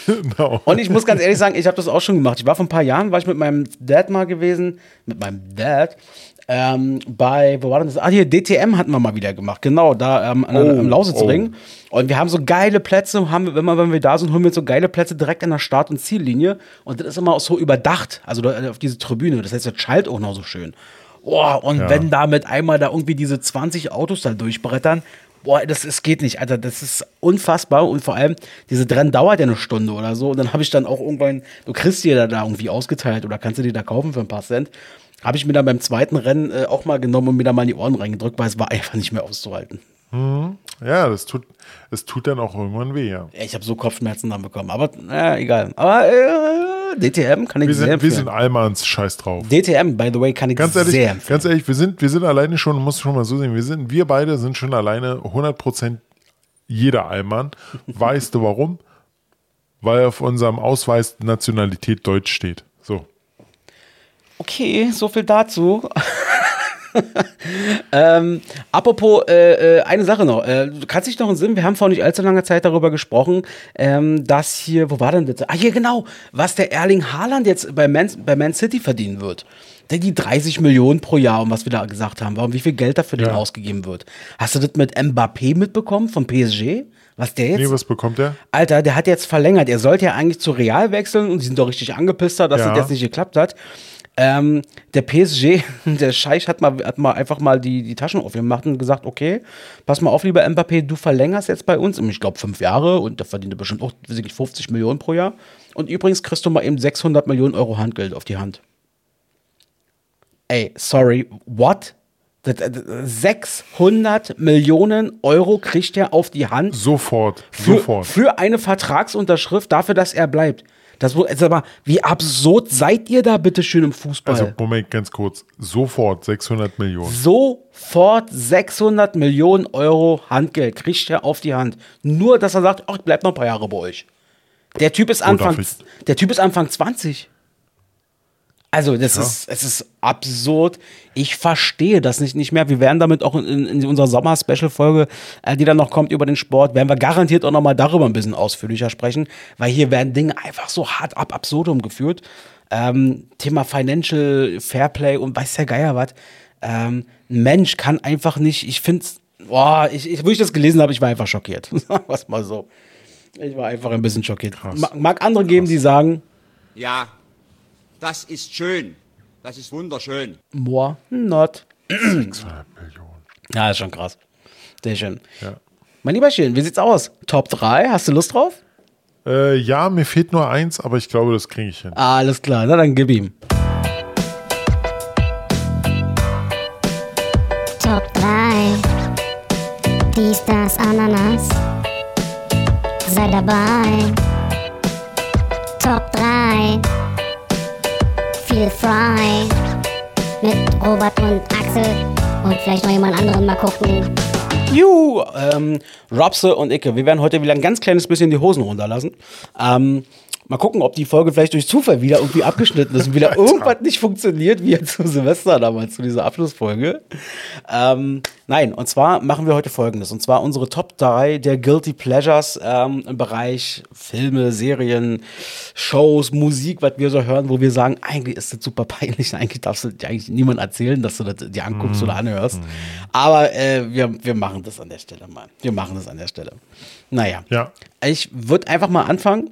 Genau. Und ich muss ganz ehrlich sagen, ich habe das auch schon gemacht. Ich war vor ein paar Jahren, war ich mit meinem Dad mal gewesen, mit meinem Dad ähm, bei, wo war denn das? Ah, hier, DTM hatten wir mal wieder gemacht, genau, da ähm, oh, am Lausitzring. Oh. Und wir haben so geile Plätze, haben, wenn, wir, wenn wir da sind, holen wir so geile Plätze direkt an der Start- und Ziellinie. Und das ist immer auch so überdacht, also auf diese Tribüne. Das heißt, das schallt auch noch so schön. Boah, und ja. wenn damit einmal da irgendwie diese 20 Autos da durchbrettern, boah, das, das geht nicht, Alter, das ist unfassbar und vor allem, diese Rennen dauert ja eine Stunde oder so und dann habe ich dann auch irgendwann, du kriegst dir da irgendwie ausgeteilt oder kannst du dir da kaufen für ein paar Cent habe ich mir dann beim zweiten Rennen äh, auch mal genommen und mir da mal in die Ohren reingedrückt, weil es war einfach nicht mehr auszuhalten. Mhm. Ja, das tut, es tut dann auch irgendwann weh, ja. Ich habe so Kopfschmerzen dann bekommen, aber naja, egal. Aber äh, DTM kann ich wir sehr sind, empfehlen. Wir sind Allmanns Scheiß drauf. DTM, by the way, kann ich ganz ehrlich, sehr empfehlen. Ganz ehrlich, wir sind, wir sind alleine schon, muss schon mal so sehen, wir, sind, wir beide sind schon alleine 100% jeder Allmann. weißt du warum? Weil auf unserem Ausweis Nationalität Deutsch steht. So. Okay, so viel dazu. ähm, apropos, äh, äh, eine Sache noch. Äh, du kannst dich noch Sinn, wir haben vor nicht allzu langer Zeit darüber gesprochen, ähm, dass hier, wo war denn das? Ah, hier genau, was der Erling Haaland jetzt bei Man, bei Man City verdienen wird. Der die 30 Millionen pro Jahr, um was wir da gesagt haben, warum wie viel Geld dafür ja. den ausgegeben wird. Hast du das mit Mbappé mitbekommen vom PSG? Was der jetzt? Nee, was bekommt der? Alter, der hat jetzt verlängert. Er sollte ja eigentlich zu Real wechseln und sie sind doch richtig angepisst, dass ja. das jetzt nicht geklappt hat. Ähm, der PSG, der Scheich hat mal, hat mal einfach mal die, die Taschen aufgemacht und gesagt, okay, pass mal auf, lieber Mbappé, du verlängerst jetzt bei uns, ich glaube fünf Jahre und der verdient bestimmt auch 50 Millionen pro Jahr. Und übrigens kriegst du mal eben 600 Millionen Euro Handgeld auf die Hand. Ey, sorry, what? 600 Millionen Euro kriegt er auf die Hand. Sofort, für, sofort. Für eine Vertragsunterschrift dafür, dass er bleibt. Das also aber, wie absurd seid ihr da bitte schön im Fußball? Also, Moment, ganz kurz. Sofort 600 Millionen. Sofort 600 Millionen Euro Handgeld kriegt er auf die Hand. Nur, dass er sagt, ach, ich bleib noch ein paar Jahre bei euch. Der Typ ist Anfang, oh, der Typ ist Anfang 20. Also, das ja. ist, es ist absurd. Ich verstehe das nicht, nicht mehr. Wir werden damit auch in, in unserer Sommer-Special-Folge, äh, die dann noch kommt über den Sport, werden wir garantiert auch nochmal darüber ein bisschen ausführlicher sprechen, weil hier werden Dinge einfach so hart ab absurdum geführt. Ähm, Thema Financial Fairplay und weiß der Geier was. Ähm, ein Mensch kann einfach nicht, ich finde boah, ich, ich, wo ich das gelesen habe, ich war einfach schockiert. Was mal so. Ich war einfach ein bisschen schockiert. Mag, mag andere geben, die sagen, ja, das ist schön. Das ist wunderschön. Boah, not. 600 Millionen. Ja, ist schon krass. Sehr schön. Ja. Mein lieber Schön, wie sieht's aus? Top 3, hast du Lust drauf? Äh, ja, mir fehlt nur eins, aber ich glaube, das kriege ich hin. Alles klar, na dann gib ihm. Top 3. Dies, das, Ananas. Sei dabei. Top 3. Feel Fry. Mit Robert und Axel. Und vielleicht noch jemand anderen mal gucken. Juhu, ähm, Robse und Icke, wir werden heute wieder ein ganz kleines bisschen die Hosen runterlassen. Ähm, Mal gucken, ob die Folge vielleicht durch Zufall wieder irgendwie abgeschnitten ist und wieder irgendwas nicht funktioniert, wie zu Silvester damals, zu dieser Abschlussfolge. Ähm, nein, und zwar machen wir heute folgendes. Und zwar unsere Top 3 der Guilty Pleasures ähm, im Bereich Filme, Serien, Shows, Musik, was wir so hören, wo wir sagen, eigentlich ist das super peinlich. Eigentlich darfst du dir eigentlich niemand erzählen, dass du das dir anguckst mm. oder anhörst. Mm. Aber äh, wir, wir machen das an der Stelle mal. Wir machen das an der Stelle. Naja. Ja. Ich würde einfach mal anfangen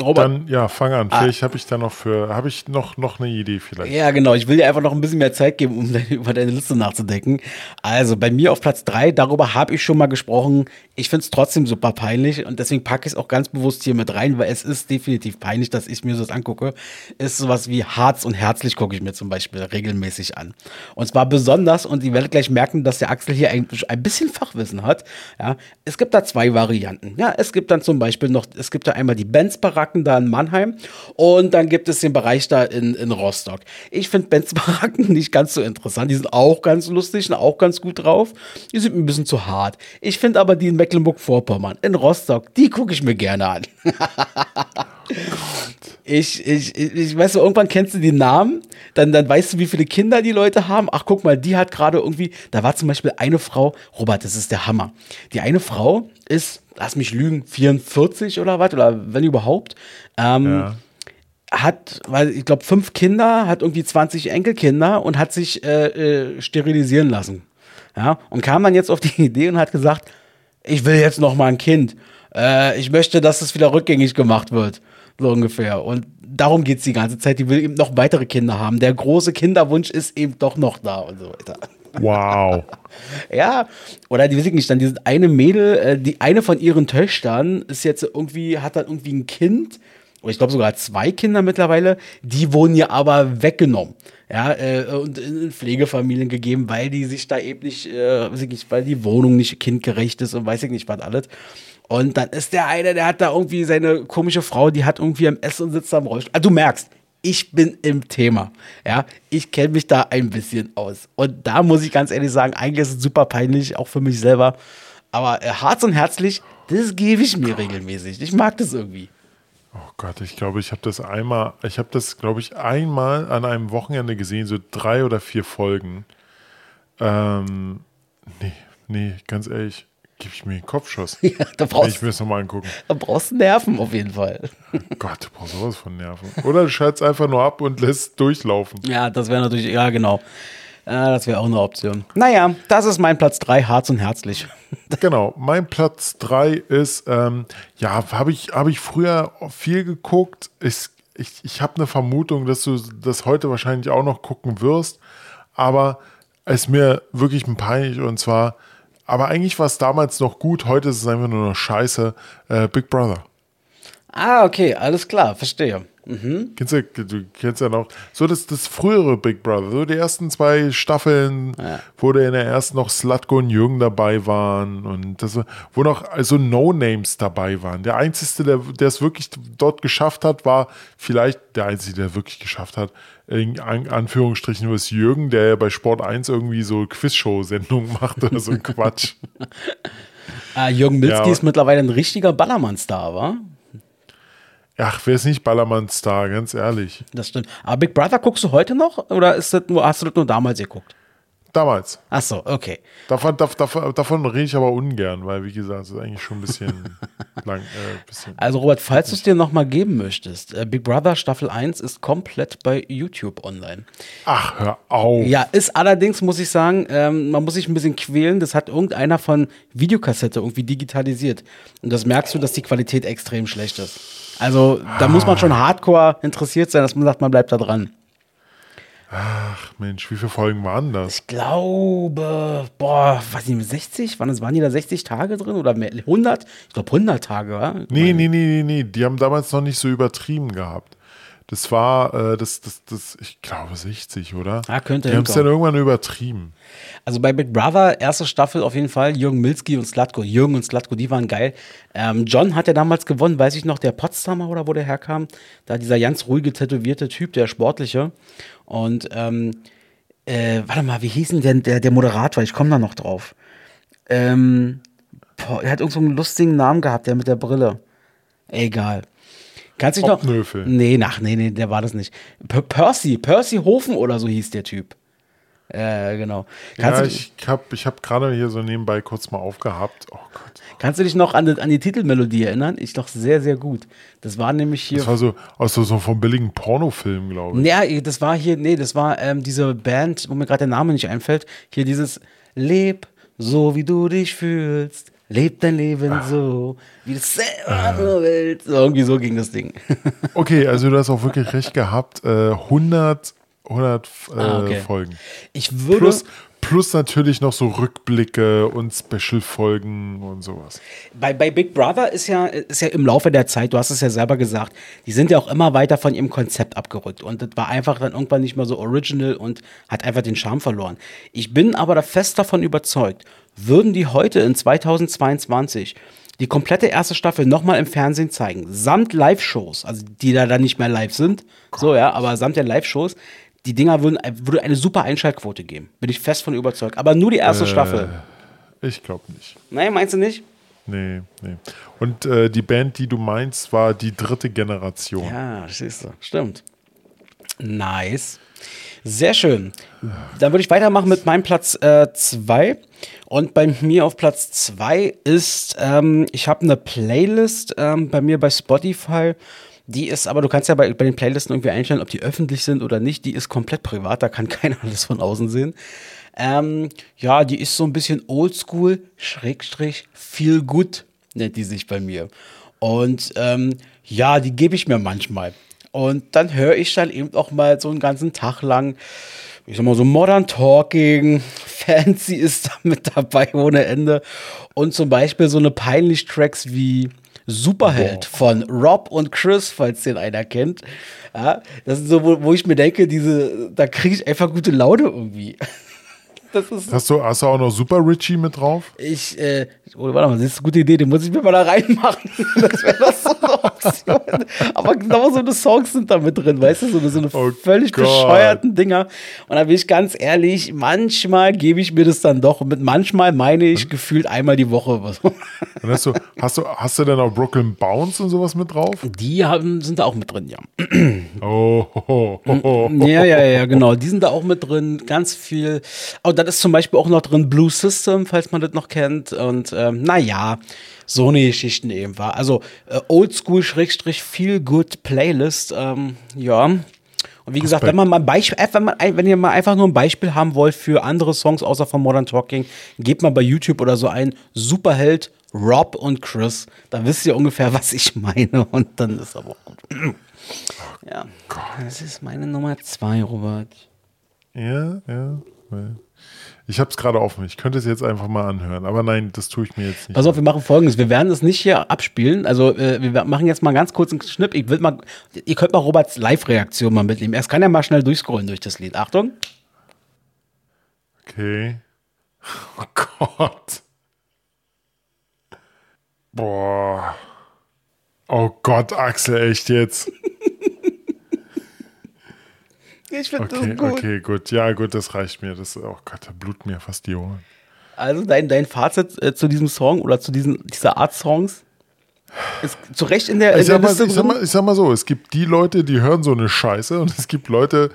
Robert. Dann, ja, fang an. Ah. Vielleicht habe ich da noch für, habe ich noch, noch eine Idee vielleicht. Ja, genau. Ich will dir einfach noch ein bisschen mehr Zeit geben, um deine, über deine Liste nachzudenken. Also bei mir auf Platz drei, darüber habe ich schon mal gesprochen. Ich finde es trotzdem super peinlich und deswegen packe ich es auch ganz bewusst hier mit rein, weil es ist definitiv peinlich, dass ich mir das angucke. Ist sowas wie Harz und Herzlich gucke ich mir zum Beispiel regelmäßig an. Und zwar besonders, und ihr werdet gleich merken, dass der Axel hier ein, ein bisschen Fachwissen hat. Ja, es gibt da zwei Varianten. Ja, es gibt dann zum Beispiel noch, es gibt da einmal die Benz-Barack Baracken da in Mannheim und dann gibt es den Bereich da in, in Rostock. Ich finde Benz Baracken nicht ganz so interessant. Die sind auch ganz lustig und auch ganz gut drauf. Die sind ein bisschen zu hart. Ich finde aber die in Mecklenburg-Vorpommern, in Rostock, die gucke ich mir gerne an. Ich, ich, ich, ich weiß, irgendwann kennst du die Namen, dann, dann weißt du, wie viele Kinder die Leute haben. Ach, guck mal, die hat gerade irgendwie, da war zum Beispiel eine Frau, Robert, das ist der Hammer. Die eine Frau ist, lass mich lügen, 44 oder was, oder wenn überhaupt. Ähm, ja. Hat, weil ich glaube, fünf Kinder, hat irgendwie 20 Enkelkinder und hat sich äh, äh, sterilisieren lassen. Ja, und kam dann jetzt auf die Idee und hat gesagt, ich will jetzt noch mal ein Kind. Äh, ich möchte, dass es wieder rückgängig gemacht wird. So ungefähr. Und darum geht es die ganze Zeit. Die will eben noch weitere Kinder haben. Der große Kinderwunsch ist eben doch noch da und so weiter. Wow. ja, oder die weiß ich nicht, dann diese eine Mädel, äh, die eine von ihren Töchtern ist jetzt irgendwie, hat dann irgendwie ein Kind, oder ich glaube sogar zwei Kinder mittlerweile, die wurden ja aber weggenommen. Ja, äh, und in Pflegefamilien gegeben, weil die sich da eben nicht, äh, weiß ich nicht, weil die Wohnung nicht kindgerecht ist und weiß ich nicht, was alles. Und dann ist der eine, der hat da irgendwie seine komische Frau, die hat irgendwie am Essen und sitzt am Rollstuhl. Also du merkst, ich bin im Thema. Ja, ich kenne mich da ein bisschen aus. Und da muss ich ganz ehrlich sagen, eigentlich ist es super peinlich, auch für mich selber. Aber äh, Harz und Herzlich, das gebe ich mir regelmäßig. Ich mag das irgendwie. Oh Gott, ich glaube, ich habe das einmal, ich habe das, glaube ich, einmal an einem Wochenende gesehen, so drei oder vier Folgen. Ähm, nee, nee, ganz ehrlich. Gib ich mir einen Kopfschuss. Ja, da brauchst, ich mir das nochmal angucken. Da brauchst du Nerven auf jeden Fall. Gott, du brauchst sowas von Nerven. Oder du schaltest einfach nur ab und lässt durchlaufen. Ja, das wäre natürlich, ja, genau. Ja, das wäre auch eine Option. Naja, das ist mein Platz 3, Harz und Herzlich. Genau, mein Platz 3 ist, ähm, ja, habe ich, hab ich früher viel geguckt. Ich, ich, ich habe eine Vermutung, dass du das heute wahrscheinlich auch noch gucken wirst. Aber es ist mir wirklich ein peinlich und zwar aber eigentlich war es damals noch gut, heute ist es einfach nur noch scheiße. Äh, Big Brother. Ah, okay, alles klar, verstehe. Mhm. Kennst du, du kennst ja noch, so das, das frühere Big Brother, so die ersten zwei Staffeln, ja. wo in der ersten noch Slutko und Jürgen dabei waren und das, wo noch also No-Names dabei waren. Der Einzige, der, der es wirklich dort geschafft hat, war vielleicht der Einzige, der wirklich geschafft hat, in Anführungsstrichen nur ist Jürgen, der ja bei Sport 1 irgendwie so Quizshow-Sendungen macht oder so ein Quatsch. ah, Jürgen Milzki ja. ist mittlerweile ein richtiger Ballermann-Star, wa? Ach, wer ist nicht Ballermann-Star, ganz ehrlich. Das stimmt. Aber Big Brother guckst du heute noch oder ist das nur, hast du das nur damals geguckt? Damals. Ach so, okay. Davon, davon, davon rede ich aber ungern, weil, wie gesagt, es ist eigentlich schon ein bisschen lang. Äh, bisschen also, Robert, falls du es dir nochmal geben möchtest, äh, Big Brother Staffel 1 ist komplett bei YouTube online. Ach, hör auf. Ja, ist allerdings, muss ich sagen, ähm, man muss sich ein bisschen quälen. Das hat irgendeiner von Videokassette irgendwie digitalisiert. Und das merkst du, dass die Qualität extrem schlecht ist. Also, da muss man schon hardcore interessiert sein, dass man sagt, man bleibt da dran. Ach Mensch, wie viele Folgen waren das? Ich glaube, boah, was nicht, 60? Waren, das, waren die da 60 Tage drin oder mehr? 100? Ich glaube 100 Tage, wa? Nee, nee, nee, nee, nee. Die haben damals noch nicht so übertrieben gehabt. Das war, äh, das, das, das, ich glaube 60, oder? Ah, könnte Die haben es dann irgendwann übertrieben. Also bei Big Brother, erste Staffel auf jeden Fall, Jürgen Milski und Slatko. Jürgen und Slatko, die waren geil. Ähm, John hat ja damals gewonnen, weiß ich noch, der Potsdamer oder wo der herkam. Da dieser ganz ruhige, tätowierte Typ, der sportliche. Und ähm, äh, warte mal, wie hieß denn der, der, der Moderator? Ich komme da noch drauf. Ähm, boah, er hat irgendeinen so lustigen Namen gehabt, der mit der Brille. Egal. Kannst du dich noch? Obnöfel. Nee, nach, nee, nee, der war das nicht. P Percy, Percy Hofen oder so hieß der Typ. Äh, genau. Kannst ja, du, ich habe ich hab gerade hier so nebenbei kurz mal aufgehabt. Oh Gott. Kannst du dich noch an die, an die Titelmelodie erinnern? Ich doch sehr, sehr gut. Das war nämlich hier. Das war so aus so, vom billigen Pornofilm, glaube ich. Nee, das war hier, nee, das war ähm, diese Band, wo mir gerade der Name nicht einfällt. Hier dieses Leb so, wie du dich fühlst. Leb dein Leben Ah. so, wie du es selber nur willst. So, irgendwie so ging das Ding. Okay, also du hast auch wirklich recht gehabt. Äh, 100, 100 äh, Ah, okay. Folgen. Ich würde. Plus, plus natürlich noch so Rückblicke und Special-Folgen und sowas. Bei, bei Big Brother ist ja, ist ja im Laufe der Zeit, du hast es ja selber gesagt, die sind ja auch immer weiter von ihrem Konzept abgerückt. Und das war einfach dann irgendwann nicht mehr so original und hat einfach den Charme verloren. Ich bin aber da fest davon überzeugt, würden die heute in 2022 die komplette erste Staffel nochmal im Fernsehen zeigen, samt Live-Shows, also die da dann nicht mehr live sind, so ja, aber samt der Live-Shows, die Dinger würden, würde eine super Einschaltquote geben. Bin ich fest von überzeugt. Aber nur die erste Staffel. Ich glaube nicht. Nein, meinst du nicht? Nee, nee. Und äh, die Band, die du meinst, war die dritte Generation. Ja, siehst du. Stimmt. Nice. Sehr schön. Dann würde ich weitermachen mit meinem Platz 2. und bei mir auf Platz 2 ist, ähm, ich habe eine Playlist ähm, bei mir bei Spotify. Die ist, aber du kannst ja bei, bei den Playlisten irgendwie einstellen, ob die öffentlich sind oder nicht. Die ist komplett privat, da kann keiner alles von außen sehen. Ähm, ja, die ist so ein bisschen oldschool, Schrägstrich, feel good, nennt die sich bei mir. Und ähm, ja, die gebe ich mir manchmal. Und dann höre ich dann eben auch mal so einen ganzen Tag lang, ich sag mal so Modern Talking, Fancy ist da mit dabei ohne Ende. Und zum Beispiel so eine peinlich Tracks wie Superheld von Rob und Chris, falls den einer kennt. Ja, das ist so, wo, wo ich mir denke, diese, da kriege ich einfach gute Laune irgendwie. Das ist Hast du, hast du auch noch Super Richie mit drauf? ich, äh, oh, warte mal, das ist eine gute Idee, den muss ich mir mal da reinmachen. Das wäre doch so eine Option. Aber genau so eine Songs sind da mit drin, weißt du, so eine, so eine Oh völlig Gott. bescheuerten Dinger. Und da bin ich ganz ehrlich, manchmal gebe ich mir das dann doch. Und mit manchmal meine ich gefühlt einmal die Woche. Und hast du, hast du, hast du denn auch Brooklyn Bounce und sowas mit drauf? Die haben, sind da auch mit drin, ja. Oh, ho, ho. Ja, ja, ja, genau. Die sind da auch mit drin. Ganz viel. Oh, da ist zum Beispiel auch noch drin Blue System, falls man das noch kennt. Und ähm, naja, so eine Geschichten eben war. Also äh, Oldschool Schrägstrich Feel Good Playlist. Ähm, ja. Und wie gesagt, wenn man mal ein Beispiel, äh, wenn, man, wenn ihr mal einfach nur ein Beispiel haben wollt für andere Songs außer von Modern Talking, gebt mal bei YouTube oder so ein Superheld Rob und Chris. Dann wisst ihr ungefähr, was ich meine. Und dann ist aber auch gut. Ja, das ist meine Nummer zwei, Robert. Ja, ja. Ich habe es gerade offen. Ich könnte es jetzt einfach mal anhören. Aber nein, das tue ich mir jetzt nicht. Pass auf, wir machen folgendes. Wir werden es nicht hier abspielen. Also, äh, wir machen jetzt mal ganz kurz einen Schnipp. Ich will mal, ihr könnt mal Roberts Live-Reaktion mal mitnehmen. Erst kann er mal schnell durchscrollen durch das Lied. Achtung. Okay. Oh Gott. Boah. Oh Gott, Axel, echt jetzt? Ich finde Okay, okay, gut. Ja, gut, das reicht mir. Das, oh Gott, da bluten mir fast die Ohren. Also, dein, dein Fazit äh, zu diesem Song oder zu diesen, dieser Art Songs ist zu Recht in der, in Ich der sag, mal, Liste ich, sag mal, ich sag mal so, es gibt die Leute, die hören so eine Scheiße und es gibt Leute,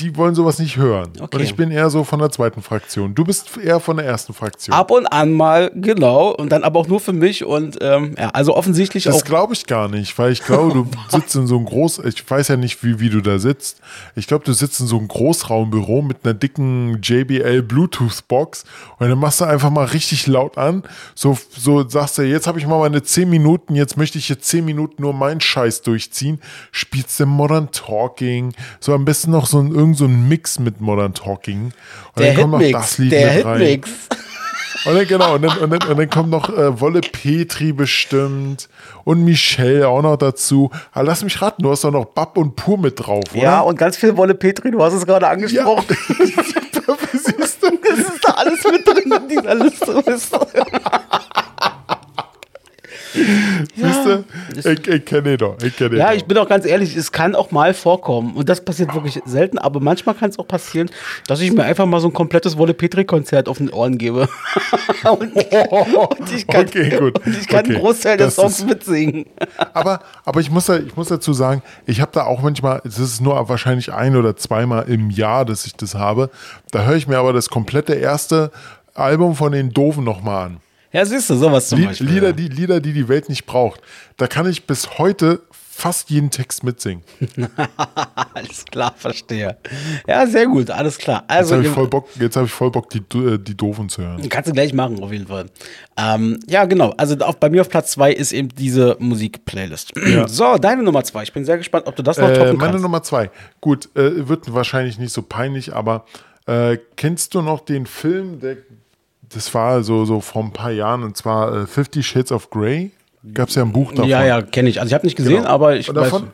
die wollen sowas nicht hören. Okay. Und ich bin eher so von der zweiten Fraktion. Du bist eher von der ersten Fraktion. Ab und an mal, genau. Und dann aber auch nur für mich. Und ähm, ja, also offensichtlich Das auch. glaube ich gar nicht, weil ich glaube, du sitzt in so einem Groß, ich weiß ja nicht, wie, wie du da sitzt. Ich glaube, du sitzt in so einem Großraumbüro mit einer dicken JBL Bluetooth Box und dann machst du einfach mal richtig laut an. So, so sagst du, jetzt habe ich mal meine 10 Minuten, jetzt möchte ich jetzt 10 Minuten nur meinen Scheiß durchziehen. Spielst du Modern Talking, so am besten noch so ein, irgend so ein Mix mit Modern Talking. Und der dann kommt noch das Lied Der mit rein. Und dann, genau, und dann, und dann, und dann kommt noch äh, Wolle Petri bestimmt und Michelle auch noch dazu. Aber lass mich raten, du hast doch noch Bab und Pur mit drauf, oder? Ja, und ganz viel Wolle Petri, du hast es gerade Ja. angesprochen. Du? Das ist da alles mit drin in dieser Liste. Siehst du? Ich, ich kenne ihn doch. Ich kenne ihn Ja, doch. ich bin auch ganz ehrlich, es kann auch mal vorkommen. Und das passiert wirklich selten, aber manchmal kann es auch passieren, dass ich mir einfach mal so ein komplettes Wolle Petri-Konzert auf den Ohren gebe. und, und ich kann, Okay, gut. Ich kann Okay. einen Großteil des Das Songs ist- mitsingen. aber, aber ich muss, da, ich muss dazu sagen, ich habe da auch manchmal, es ist nur wahrscheinlich ein oder zweimal im Jahr, dass ich das habe. Da höre ich mir aber das komplette erste Album von den Doofen nochmal an. Ja, siehst du, sowas zum Lied, Beispiel. Lieder, die, Lieder, die die Welt nicht braucht. Da kann ich bis heute fast jeden Text mitsingen. Alles klar, verstehe. Ja, sehr gut, alles klar. Jetzt Also, habe ich voll Bock, jetzt hab ich voll Bock die, äh, die Doofen zu hören. Kannst du gleich machen, auf jeden Fall. Ähm, ja, genau. Also auf, bei mir auf Platz zwei ist eben diese Musik-Playlist. So, deine Nummer zwei. Ich bin sehr gespannt, ob du das noch Äh, toppen meine kannst. Nummer zwei. Gut, äh, wird wahrscheinlich nicht so peinlich, aber äh, kennst du noch den Film, der, das war so, so vor ein paar Jahren, und zwar äh, Fifty Shades of Grey? Gab es ja ein Buch davon. ja, ja, kenne ich. Also ich habe nicht gesehen, Genau. aber ich und weiß. davon,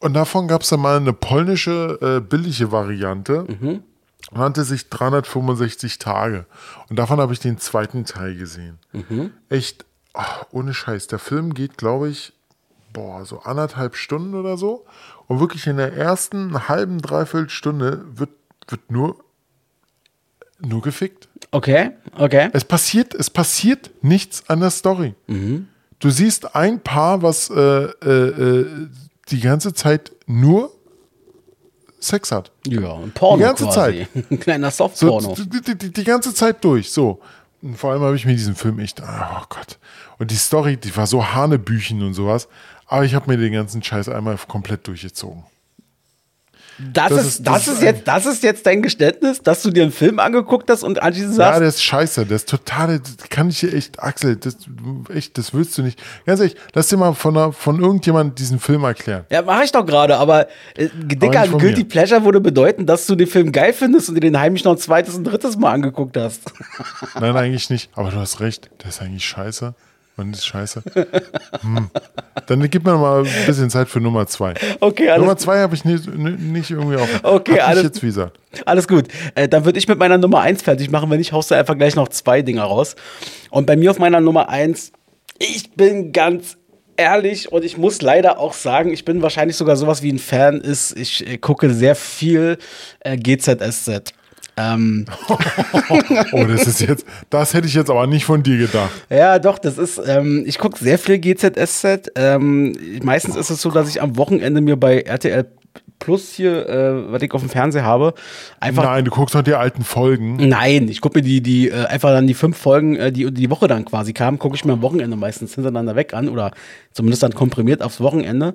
und davon gab es dann mal eine polnische äh, billige Variante. Mhm. Nannte sich 365 Tage. Und davon habe ich den zweiten Teil gesehen. Mhm. Echt, ach, ohne Scheiß. Der Film geht, glaube ich, boah, so anderthalb Stunden oder so. Und wirklich in der ersten halben, dreiviertel Stunde wird, wird nur, nur gefickt. Okay, okay. Es passiert, es passiert nichts an der Story. Du siehst ein Paar, was äh, äh, äh, die ganze Zeit nur Sex hat. Ja, ein Porno Die ganze quasi. Ein kleiner So, Softporno. die, die, die, die ganze Zeit durch. So. Und vor allem habe ich mir diesen Film echt, oh Gott. Und die Story, die war so Hanebüchen und sowas. Aber ich habe mir den ganzen Scheiß einmal komplett durchgezogen. Das, das ist, das, das ist jetzt, das ist jetzt dein Geständnis, dass du dir einen Film angeguckt hast und anschließend Ja, sagst, der ist scheiße. Der ist total, das kann ich dir echt, Axel, das, echt, das willst du nicht. Ganz ehrlich, lass dir mal von, von irgendjemand diesen Film erklären. Ja, mache ich doch gerade, aber äh, Dicker, Guilty mir. Pleasure würde bedeuten, dass du den Film geil findest und dir den heimlich noch ein zweites und drittes Mal angeguckt hast. Nein, eigentlich nicht. Aber du hast recht, der ist eigentlich scheiße. Und ist scheiße. Hm. Dann gib mir mal ein bisschen Zeit für Nummer zwei. Okay, alles Nummer zwei habe ich nicht, nicht irgendwie auf. Okay, Hab ich alles- jetzt wie gesagt. Alles gut. Äh, dann würde ich mit meiner Nummer 1 fertig machen. Wenn nicht, haust du einfach gleich noch zwei Dinger raus. Und bei mir auf meiner Nummer 1, ich bin ganz ehrlich und ich muss leider auch sagen, ich bin wahrscheinlich sogar sowas wie ein Fan ist. Ich äh, gucke sehr viel äh, GZSZ. Ähm, Oh, das ist jetzt, das hätte ich jetzt aber nicht von dir gedacht. Ja, doch, das ist, ähm, ich gucke sehr viel GZSZ. Ähm, meistens ist es so, dass ich am Wochenende mir bei RTL Plus hier, äh, was ich auf dem Fernseher habe, einfach. Nein, du guckst noch die alten Folgen. Nein, ich gucke mir die, die äh, einfach dann die fünf Folgen, äh, die die Woche dann quasi kamen, gucke ich mir am Wochenende meistens hintereinander weg an oder zumindest dann komprimiert aufs Wochenende.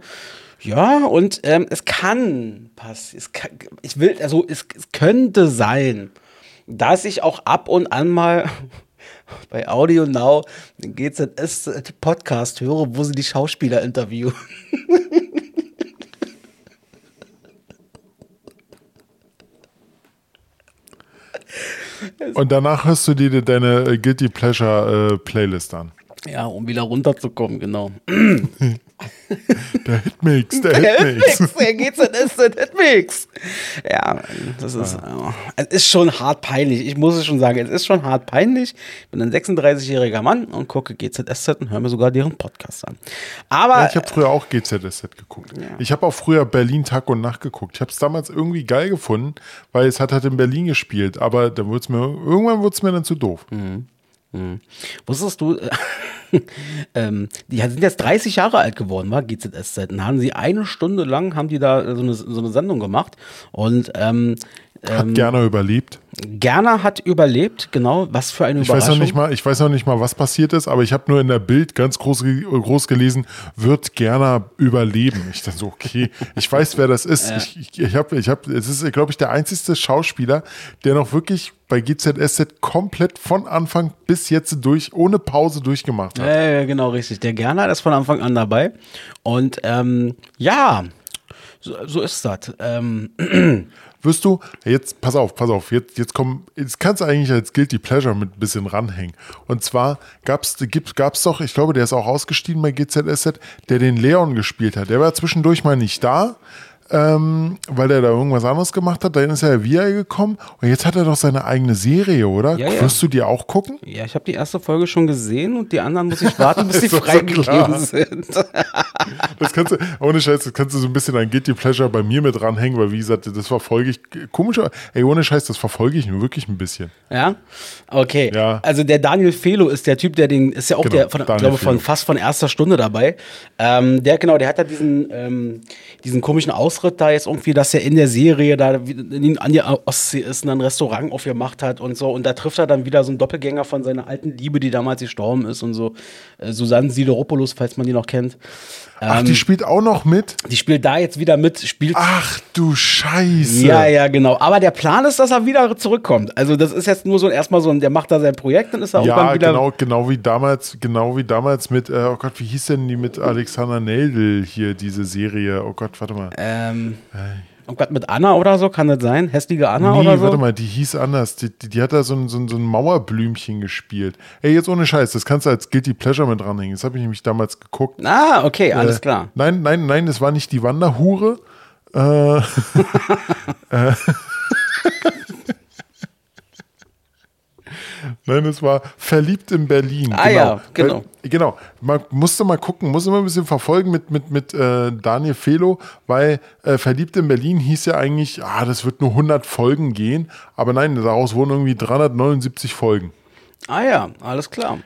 Ja, und ähm, es kann passieren. Es kann, ich will, also es, es könnte sein, dass ich auch ab und an mal bei Audio Now den GZS Podcast höre, wo sie die Schauspieler interviewen. Und danach hörst du dir deine äh, Guilty Pleasure äh, Playlist an. Ja, um wieder runterzukommen, genau. Der Hitmix, der Der Hitmix. Hitmix, der GZS der Hitmix. Ja, das ist, äh, es ist schon hart peinlich. Ich muss es schon sagen, es ist schon hart peinlich. Ich bin ein 36-jähriger Mann und gucke GZSZ und höre mir sogar deren Podcast an. Aber Ja, ich habe früher auch GZSZ geguckt. Ich habe auch früher Berlin Tag und Nacht geguckt. Ich habe es damals irgendwie geil gefunden, weil es hat halt in Berlin gespielt. Aber dann wird's mir, irgendwann wurde es mir dann zu doof. Wusstest du, äh, ähm, die sind jetzt 30 Jahre alt geworden, war GZSZ. Und haben sie eine Stunde lang haben die da so eine, so eine Sendung gemacht und ähm, Hat ähm, Gerner überlebt. Gerner hat überlebt, genau. Was für eine Ich weiß noch nicht mal, ich weiß noch nicht mal, was passiert ist, aber ich habe nur in der Bild ganz groß, groß gelesen, wird Gerner überleben. Ich dachte so, okay, ich weiß, wer das ist. Ich, ich, ich habe, ich habe, es ist, glaube ich, der einzigste Schauspieler, der noch wirklich bei GZSZ komplett von Anfang bis jetzt durch, ohne Pause durchgemacht hat. Ja, ja, genau, richtig. Der Gerner ist von Anfang an dabei. Und ähm, ja, so, so ist das. Ähm, Wirst du, jetzt, pass auf, pass auf, jetzt, jetzt komm, jetzt kannst du eigentlich als Guilty Pleasure mit ein bisschen ranhängen. Und zwar gab's, gibt, gab's doch, ich glaube, der ist auch ausgestiegen bei GZSZ, der den Leon gespielt hat. Der war zwischendurch mal nicht da, ähm, weil der da irgendwas anderes gemacht hat. Dann ist er via gekommen und jetzt hat er doch seine eigene Serie, oder? Ja, ja. Wirst du die auch gucken? ja, ich habe die erste Folge schon gesehen und die anderen muss ich warten, bis sie so freigegeben klar. sind. Das kannst du, ohne Scheiß, das kannst du so ein bisschen an Guilty Pleasure bei mir mit ranhängen, weil wie gesagt, das verfolge ich, komisch, ey, ohne Scheiß, das verfolge ich nur wirklich ein bisschen. Ja, okay. Ja. Also der Daniel Felo ist der Typ, der den ist ja auch Genau, der von, glaube von fast von erster Stunde dabei. Ähm, der genau, der hat da diesen ähm, diesen komischen Ausritt da jetzt irgendwie, dass er in der Serie da an der Ostsee ist und ein Restaurant aufgemacht hat und so und da trifft er dann wieder so einen Doppelgänger von seiner alten Liebe, die damals gestorben ist und so. Äh, Susanne Sideropoulos, falls man die noch kennt. Ach, Ähm, die spielt auch noch mit? die spielt da jetzt wieder mit, spielt Ach du Scheiße. ja, ja, genau. Aber der Plan ist, dass er wieder zurückkommt. Also das ist jetzt nur so erstmal so ein, der macht da sein Projekt, dann ist er Ja, irgendwann wieder. genau, genau wie damals, genau wie damals mit, äh, oh Gott, wie hieß denn die mit Alexander Neldl hier, diese Serie? Oh Gott, warte mal. Ähm, oh Gott, mit Anna oder so, kann das sein? Hässliche Anna nee, oder so? warte mal, die hieß anders. Die, die, die hat da so ein, so, ein, so ein Mauerblümchen gespielt. Ey, jetzt ohne Scheiß, das kannst du als Guilty Pleasure mit dranhängen. Das habe ich nämlich damals geguckt. Ah, okay, alles Äh, klar. Nein, nein, nein, es war nicht die Wanderhure. Äh, äh, Nein, es war verliebt in Berlin. Ah ja, genau. Weil, genau. Man musste mal gucken, muss immer ein bisschen verfolgen mit, mit, mit äh, Daniel Felo, weil äh, verliebt in Berlin hieß ja eigentlich, ah, das wird nur 100 Folgen gehen. Aber nein, daraus wurden irgendwie 379 Folgen. Ah ja, alles klar.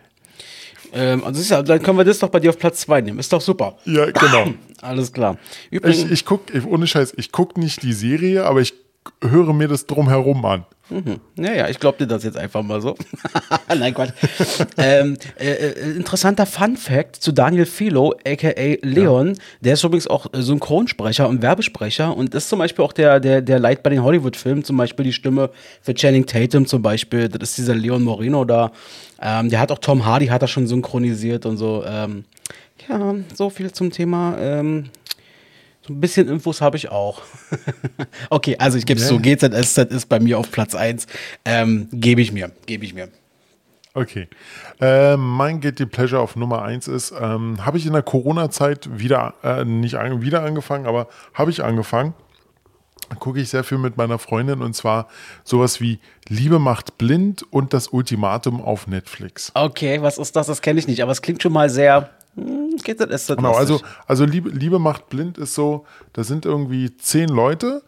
Ähm, also dann können wir das doch bei dir auf Platz 2 nehmen. Ist doch super. Ja, genau. Alles klar. Übrigens, Ich, ich guck, ohne Scheiß, ich guck nicht die Serie, aber ich höre mir das drumherum an. Naja, ich glaube dir das jetzt einfach mal so. Nein, Quatsch. ähm, äh, äh, interessanter Fun Fact zu Daniel Philo, a.k.a. Leon. Der ist übrigens auch äh, Synchronsprecher und Werbesprecher und ist zum Beispiel auch der, der, der leiht bei den Hollywood-Filmen zum Beispiel die Stimme für Channing Tatum zum Beispiel. Das ist dieser Leon Moreno da. Ähm, der hat auch Tom Hardy, hat er schon synchronisiert und so. Ähm, ja, so viel zum Thema. So ein bisschen Infos habe ich auch. okay, also ich gebe es Ja. so, GZSZ ist bei mir auf Platz 1. Ähm, gebe ich mir, gebe ich mir. Okay. Äh, mein Guilty Pleasure auf Nummer 1 ist, ähm, habe ich in der Corona-Zeit wieder, äh, nicht an, wieder angefangen, aber habe ich angefangen. Gucke ich sehr viel mit meiner Freundin und zwar sowas wie Liebe macht blind und das Ultimatum auf Netflix. Okay, was ist das? Das kenne ich nicht, aber es klingt schon mal sehr. Hm, GZSZ. Genau, also, also Liebe, Liebe macht blind ist so, da sind irgendwie zehn Leute,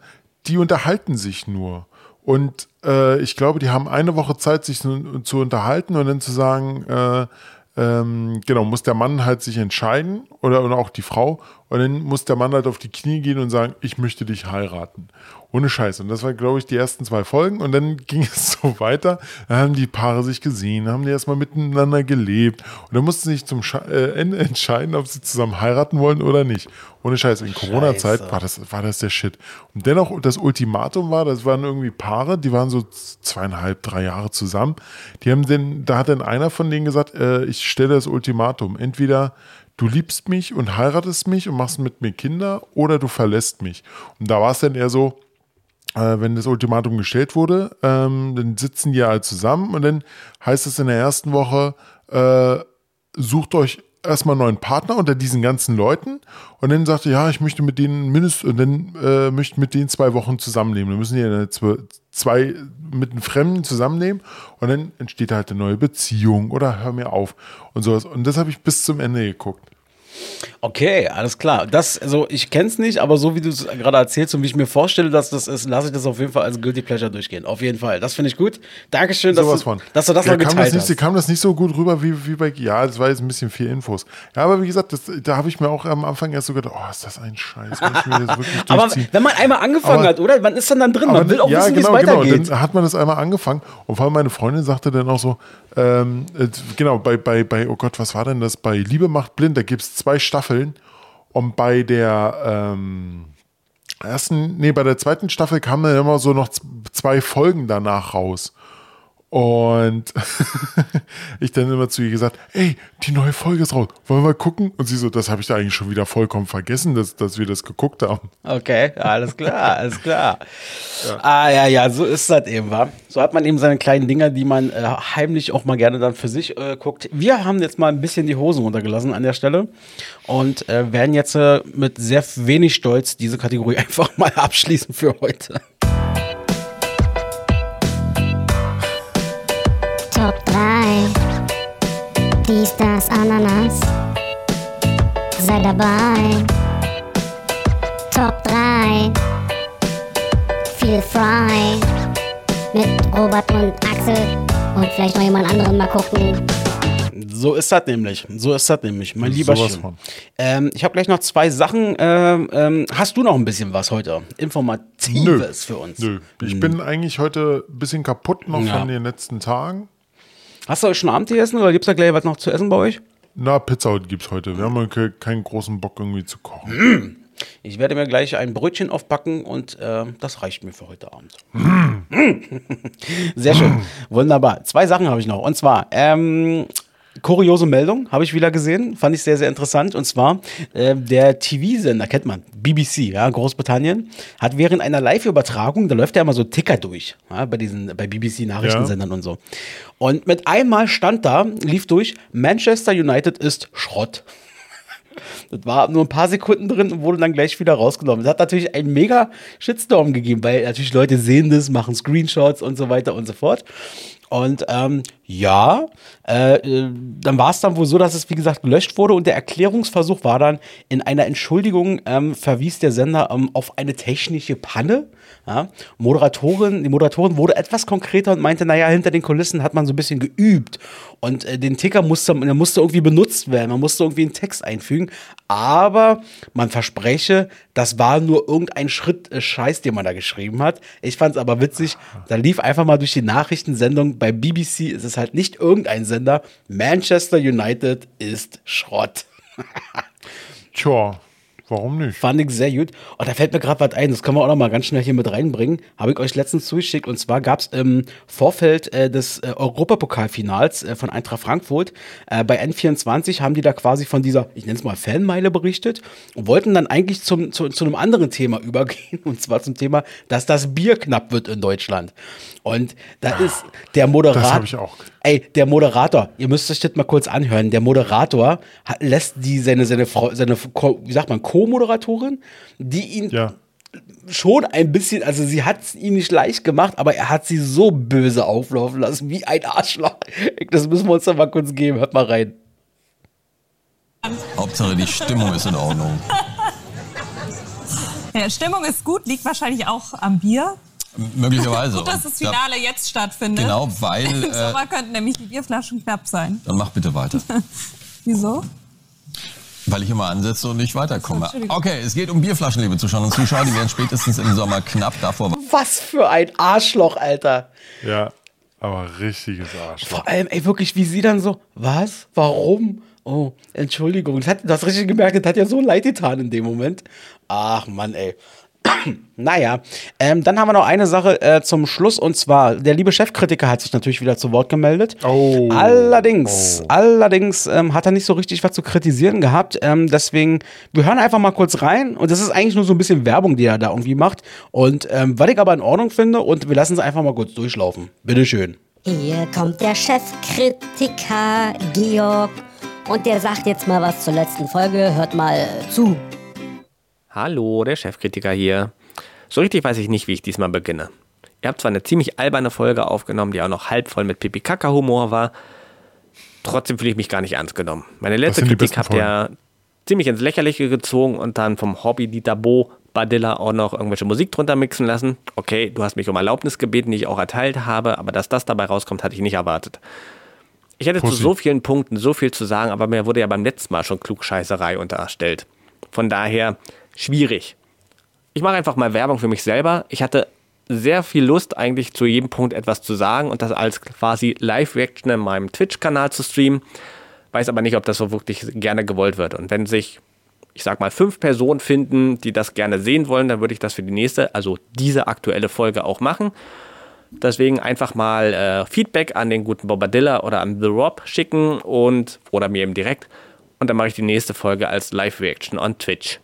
die unterhalten sich nur. Und äh, ich glaube, die haben eine Woche Zeit, sich zu, zu unterhalten und dann zu sagen, äh, ähm, genau, muss der Mann halt sich entscheiden oder, oder auch die Frau. Und dann muss der Mann halt auf die Knie gehen und sagen, ich möchte dich heiraten. Ohne Scheiß. Und das war, glaube ich, die ersten zwei Folgen. Und dann ging es so weiter. Dann haben die Paare sich gesehen, haben die erstmal miteinander gelebt. Und dann mussten sie sich zum Sche äh, Ende entscheiden, ob sie zusammen heiraten wollen oder nicht. Ohne Scheiß. In Corona-Zeit war das, war das der Shit. Und dennoch, das Ultimatum war, das waren irgendwie Paare, die waren so zweieinhalb, drei Jahre zusammen. Die haben den, da hat dann einer von denen gesagt, äh, ich stelle das Ultimatum. Entweder du liebst mich und heiratest mich und machst mit mir Kinder oder du verlässt mich. Und da war es dann eher so, äh, wenn das Ultimatum gestellt wurde, ähm, dann sitzen die halt zusammen und dann heißt es in der ersten Woche, äh, sucht euch erstmal einen neuen Partner unter diesen ganzen Leuten und dann sagt er, ja, ich möchte mit denen mindestens, und dann äh, möchte mit denen zwei Wochen zusammennehmen. Dann müssen die zwei, zwei mit einem Fremden zusammennehmen und dann entsteht halt eine neue Beziehung oder hör mir auf und sowas. Und das habe ich bis zum Ende geguckt. Okay, alles klar. Das, also ich kenne es nicht, aber so wie du es gerade erzählst und wie ich mir vorstelle, dass das ist, lasse ich das auf jeden Fall als Guilty Pleasure durchgehen. Auf jeden Fall. Das finde ich gut. Dankeschön, dass, Sowas du, von. dass du das ja, noch geteilt das nicht, hast. Kam das nicht so gut rüber wie, wie bei, ja, das war jetzt ein bisschen viel Infos. Ja, aber wie gesagt, das, da habe ich mir auch am Anfang erst so gedacht, oh, ist das ein Scheiß, aber wenn man einmal angefangen Aber- hat, oder? Man ist dann dann drin, man will auch ja, wissen, genau, wie es genau. weitergeht. Dann hat man das einmal angefangen und vor allem meine Freundin sagte dann auch so, ähm, äh, genau, bei, bei, bei, oh Gott, was war denn das? Bei Liebe macht blind, da gibt es zwei Staffeln und bei der ähm, ersten, nee, bei der zweiten Staffel kamen dann immer so noch zwei Folgen danach raus. Und ich dann immer zu ihr gesagt, ey, die neue Folge ist raus, wollen wir gucken? Und sie so, das habe ich da eigentlich schon wieder vollkommen vergessen, dass, dass wir das geguckt haben. Okay, alles klar, alles klar. Ah, ja, ja, so ist das eben, wa? So hat man eben seine kleinen Dinger, die man äh, heimlich auch mal gerne dann für sich äh, guckt. Wir haben jetzt mal ein bisschen die Hosen runtergelassen an der Stelle und äh, werden jetzt äh, mit sehr wenig Stolz diese Kategorie einfach mal abschließen für heute. Top 3. Dies, das, Ananas. Sei dabei. Top 3. Feel frei. Mit Robert und Axel. Und vielleicht noch jemand anderen mal gucken. So ist das nämlich. So ist das nämlich, mein lieber von. Ähm, ich habe gleich noch zwei Sachen. Ähm, ähm, hast du noch ein bisschen was heute? Informatives für uns? Nö. Ich bin eigentlich heute ein bisschen kaputt noch Ja. von den letzten Tagen. Hast du euch schon Abend gegessen oder gibt es da gleich was noch zu essen bei euch? Na, Pizza gibt es heute. Wir haben ke- keinen großen Bock irgendwie zu kochen. Ich werde mir gleich ein Brötchen aufbacken und äh, das reicht mir für heute Abend. Sehr schön. Wunderbar. Zwei Sachen habe ich noch. Und zwar, ähm, kuriose Meldung habe ich wieder gesehen. Fand ich sehr, sehr interessant. Und zwar, äh, der TV-Sender, kennt man, BBC, ja, Großbritannien, hat während einer Live-Übertragung, da läuft ja immer so Ticker durch, ja, bei diesen, bei BBC-Nachrichtensendern und so. Und mit einmal stand da, lief durch, Manchester United ist Schrott. Das war nur ein paar Sekunden drin und wurde dann gleich wieder rausgenommen. Das hat natürlich einen mega Shitstorm gegeben, weil natürlich Leute sehen das, machen Screenshots und so weiter und so fort. Und ähm, ja, äh, äh, dann war es dann wohl so, dass es wie gesagt gelöscht wurde und der Erklärungsversuch war dann, in einer Entschuldigung ähm, verwies der Sender ähm, auf eine technische Panne. Ja? Moderatorin, die Moderatorin wurde etwas konkreter und meinte, naja, hinter den Kulissen hat man so ein bisschen geübt. Und äh, den Ticker musste, der musste irgendwie benutzt werden, man musste irgendwie einen Text einfügen, aber man verspreche, das war nur irgendein Schritt äh, Scheiß, den man da geschrieben hat. Ich fand es aber witzig, da lief einfach mal durch die Nachrichtensendung bei BBC, ist es halt nicht irgendein Sender, Manchester United ist Schrott. Tja, warum nicht? Fand ich sehr gut. Und da fällt mir gerade was ein, das können wir auch noch mal ganz schnell hier mit reinbringen. Habe ich euch letztens zugeschickt. Und zwar gab es im Vorfeld äh, des äh, Europapokalfinals äh, von Eintracht Frankfurt äh, bei N24 haben die da quasi von dieser, ich nenne es mal Fanmeile berichtet und wollten dann eigentlich zum, zu, zu einem anderen Thema übergehen. Und zwar zum Thema, dass das Bier knapp wird in Deutschland. Und da ist der Moderator. Das hab ich auch. Ey, der Moderator, ihr müsst euch das mal kurz anhören. Der Moderator hat, lässt die seine, seine Frau, seine, wie sagt man, Co-Moderatorin, die ihn Ja. schon ein bisschen, also sie hat es ihm nicht leicht gemacht, aber er hat sie so böse auflaufen lassen, wie ein Arschloch. Das müssen wir uns doch mal kurz geben. Hört mal rein. Hauptsache die Stimmung ist in Ordnung. Ja, Stimmung ist gut, liegt wahrscheinlich auch am Bier. Möglicherweise. Gut, dass das da- Finale jetzt stattfindet. Genau, weil, Im äh, Sommer könnten nämlich die Bierflaschen knapp sein. Dann mach bitte weiter. Wieso? Weil ich immer ansetze und nicht weiterkomme. Entschuldigung. Okay, es geht um Bierflaschen, liebe Zuschauer und Zuschauer. Die werden spätestens im Sommer knapp davor. Was für ein Arschloch, Alter. Ja, aber richtiges Arschloch. Vor allem, ey, wirklich, wie sie dann so, was? Warum? Oh, Entschuldigung. Das hat, du hast richtig gemerkt, das hat ja so leid getan in dem Moment. Ach, Mann, ey. naja, ähm, dann haben wir noch eine Sache äh, zum Schluss und zwar, der liebe Chefkritiker hat sich natürlich wieder zu Wort gemeldet. Oh. Allerdings, allerdings ähm, hat er nicht so richtig was zu kritisieren gehabt. Ähm, deswegen, wir hören einfach mal kurz rein und das ist eigentlich nur so ein bisschen Werbung, die er da irgendwie macht. Und ähm, was ich aber in Ordnung finde und wir lassen es einfach mal kurz durchlaufen. Bitteschön. Hier kommt der Chefkritiker Georg und der sagt jetzt mal was zur letzten Folge. Hört mal zu. Hallo, der Chefkritiker hier. So richtig weiß ich nicht, wie ich diesmal beginne. Ihr habt zwar eine ziemlich alberne Folge aufgenommen, die auch noch halb voll mit Pipi-Kaka-Humor war. Trotzdem fühle ich mich gar nicht ernst genommen. Meine letzte Kritik habt ihr ziemlich ins Lächerliche gezogen und dann vom Hobby Dieter Bo Badilla auch noch irgendwelche Musik drunter mixen lassen. Okay, du hast mich um Erlaubnis gebeten, die ich auch erteilt habe, aber dass das dabei rauskommt, hatte ich nicht erwartet. Ich hätte Pussy. zu so vielen Punkten so viel zu sagen, aber mir wurde ja beim letzten Mal schon Klugscheißerei unterstellt. Von daher schwierig. Ich mache einfach mal Werbung für mich selber. Ich hatte sehr viel Lust, eigentlich zu jedem Punkt etwas zu sagen und das als quasi Live-Reaction in meinem Twitch-Kanal zu streamen. Weiß aber nicht, ob das so wirklich gerne gewollt wird. Und wenn sich, ich sag mal, fünf Personen finden, die das gerne sehen wollen, dann würde ich das für die nächste, also diese aktuelle Folge auch machen. Deswegen einfach mal äh, Feedback an den guten Bobadilla oder an The Rob schicken und oder mir eben direkt. Und dann mache ich die nächste Folge als Live-Reaction on Twitch.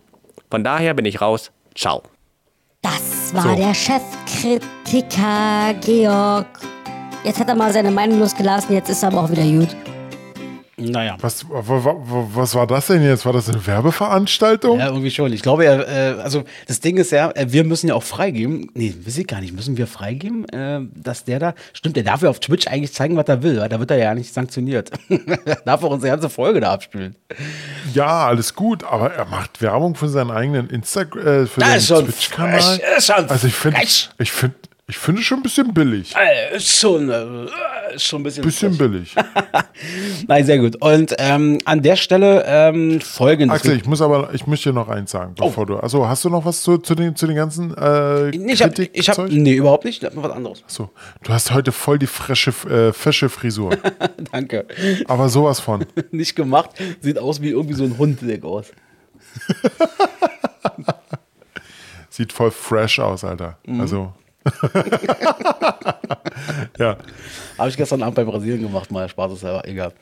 Von daher bin ich raus. Ciao. Das war der Chefkritiker Georg. Jetzt hat er mal seine Meinung losgelassen, jetzt ist er aber auch wieder gut. Naja. Was, wa- wa- wa- was war das denn jetzt? War das eine Werbeveranstaltung? Ja, irgendwie schon. Ich glaube, er, äh, also das Ding ist ja, äh, wir müssen ja auch freigeben. Nee, weiß ich gar nicht. Müssen wir freigeben, äh, dass der da. Stimmt, der darf ja auf Twitch eigentlich zeigen, was er will, weil da wird er ja nicht sanktioniert. er darf auch unsere ganze Folge da abspielen. Ja, alles gut, aber er macht Werbung für seinen eigenen Instagram, äh, für Das seinen Twitch-Kanal. Also ich finde, ich finde, ich finde es schon ein bisschen billig. Äh, ist schon, äh, ist schon ein bisschen. Bisschen billig. Nein, sehr gut. Und ähm, an der Stelle ähm, folgendes. Axel, ich muss aber, ich möchte dir noch eins sagen, bevor du. Also hast du noch was zu, zu den zu den ganzen äh, Nee, ich hab, ich hab, Kritikzeug? nee, überhaupt nicht. Ich was anderes. So, du hast heute voll die frische, äh, fesche Frisur. Danke. aber sowas von. Nicht gemacht. Sieht aus wie irgendwie so ein Hund, der aus. Sieht voll fresh aus, Alter. Mhm. Also. ja. Habe ich gestern Abend bei Brasilien gemacht, mal Spaß ist aber egal.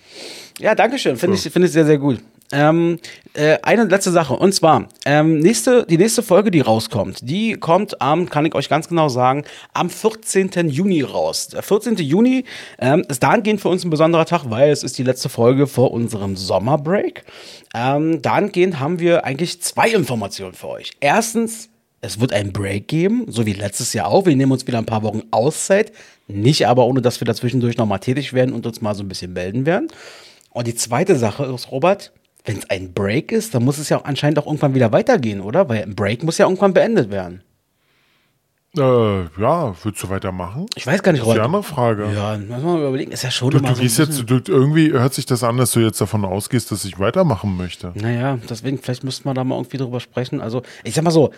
Ja, danke schön. Finde ich, finde ich sehr, sehr gut. Ähm, äh, eine letzte Sache. Und zwar, ähm, nächste, die nächste Folge, die rauskommt, die kommt am, kann ich euch ganz genau sagen, am 14. Juni raus. Der 14. Juni ähm, ist dahingehend für uns ein besonderer Tag, weil es ist die letzte Folge vor unserem Sommerbreak. Ähm, dahingehend haben wir eigentlich zwei Informationen für euch. Erstens, es wird einen Break geben, so wie letztes Jahr auch. Wir nehmen uns wieder ein paar Wochen Auszeit. Nicht aber ohne, dass wir dazwischendurch nochmal tätig werden und uns mal so ein bisschen melden werden. Und die zweite Sache ist, Robert, wenn es ein Break ist, dann muss es ja auch anscheinend auch irgendwann wieder weitergehen, oder? Weil ein Break muss ja irgendwann beendet werden. Äh, ja, würdest du weitermachen? Ich weiß gar nicht, Das ist die Robert. andere Frage. Ja, muss man mal überlegen. Ist ja schon Du, du so gehst jetzt, du, irgendwie hört sich das an, dass du jetzt davon ausgehst, dass ich weitermachen möchte. Naja, deswegen, vielleicht müssten wir da mal irgendwie drüber sprechen. Also, ich sag mal so,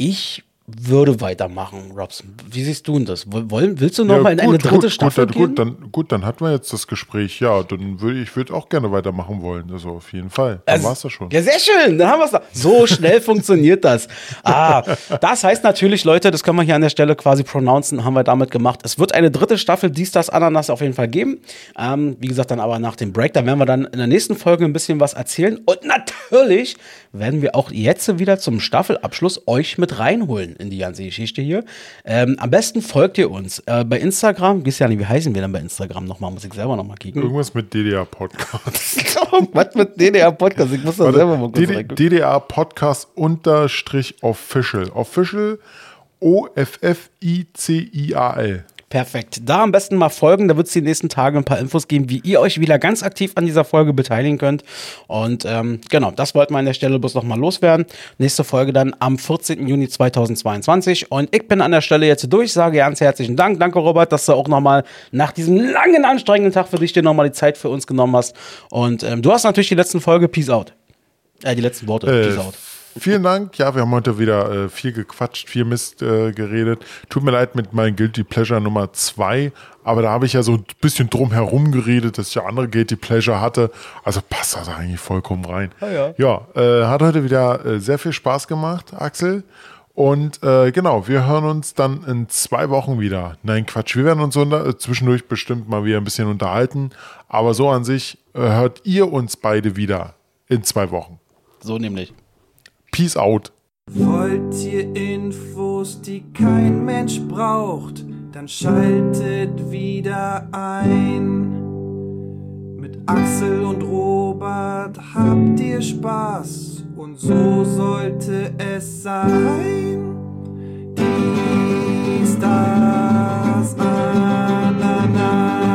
ich würde weitermachen, Robson. Wie siehst du denn das? Wollen, willst du noch Ja, mal in eine gut, dritte gut, Staffel gut, gehen? Gut dann, gut, dann hatten wir jetzt das Gespräch. Ja, dann würde ich würde auch gerne weitermachen wollen. Also auf jeden Fall. Dann Also, war's das schon. Ja, sehr schön. Dann haben wir es da. So schnell funktioniert das. Ah, das heißt natürlich, Leute, das können wir hier an der Stelle quasi pronouncen, haben wir damit gemacht. Es wird eine dritte Staffel Dies, das, Ananas auf jeden Fall geben. Ähm, wie gesagt, dann aber nach dem Break. Da werden wir dann in der nächsten Folge ein bisschen was erzählen. Und natürlich werden wir auch jetzt wieder zum Staffelabschluss euch mit reinholen in die ganze Geschichte hier. Ähm, am besten folgt ihr uns äh, bei Instagram. Wisst ja nicht, wie heißen wir denn bei Instagram nochmal? Muss ich selber nochmal kicken. Irgendwas mit DDR-Podcast. Was mit DDR-Podcast? Ich muss da selber mal kurz DD reingucken. DDR-Podcast unterstrich official. Official O-F-F-I-C-I-A-L. Perfekt. Da am besten mal folgen. Da wird es die nächsten Tage ein paar Infos geben, wie ihr euch wieder ganz aktiv an dieser Folge beteiligen könnt. Und ähm, genau, das wollten wir an der Stelle bloß noch mal loswerden. Nächste Folge dann am 14. Juni 2022. Und ich bin an der Stelle jetzt durch. Sage ganz herzlichen Dank. Danke, Robert, dass du auch noch mal nach diesem langen, anstrengenden Tag für dich dir noch mal die Zeit für uns genommen hast. Und ähm, du hast natürlich die letzten Folge. Peace out. Äh, die letzten Worte. Äh, Peace out. Vielen Dank. Ja, wir haben heute wieder äh, viel gequatscht, viel Mist äh, geredet. Tut mir leid mit meinem Guilty Pleasure Nummer zwei, aber da habe ich ja so ein bisschen drum herum geredet, dass ich ja andere Guilty Pleasure hatte. Also passt das eigentlich vollkommen rein. ja. ja äh, hat heute wieder äh, sehr viel Spaß gemacht, Axel. Und äh, genau, wir hören uns dann in zwei Wochen wieder. Nein, Quatsch, wir werden uns äh, zwischendurch bestimmt mal wieder ein bisschen unterhalten. Aber so an sich hört ihr uns beide wieder in zwei Wochen. So nämlich. Peace out. Wollt ihr Infos, die kein Mensch braucht, dann schaltet wieder ein. Mit Axel und Robert habt ihr Spaß und so sollte es sein. Dies, das, Ananas.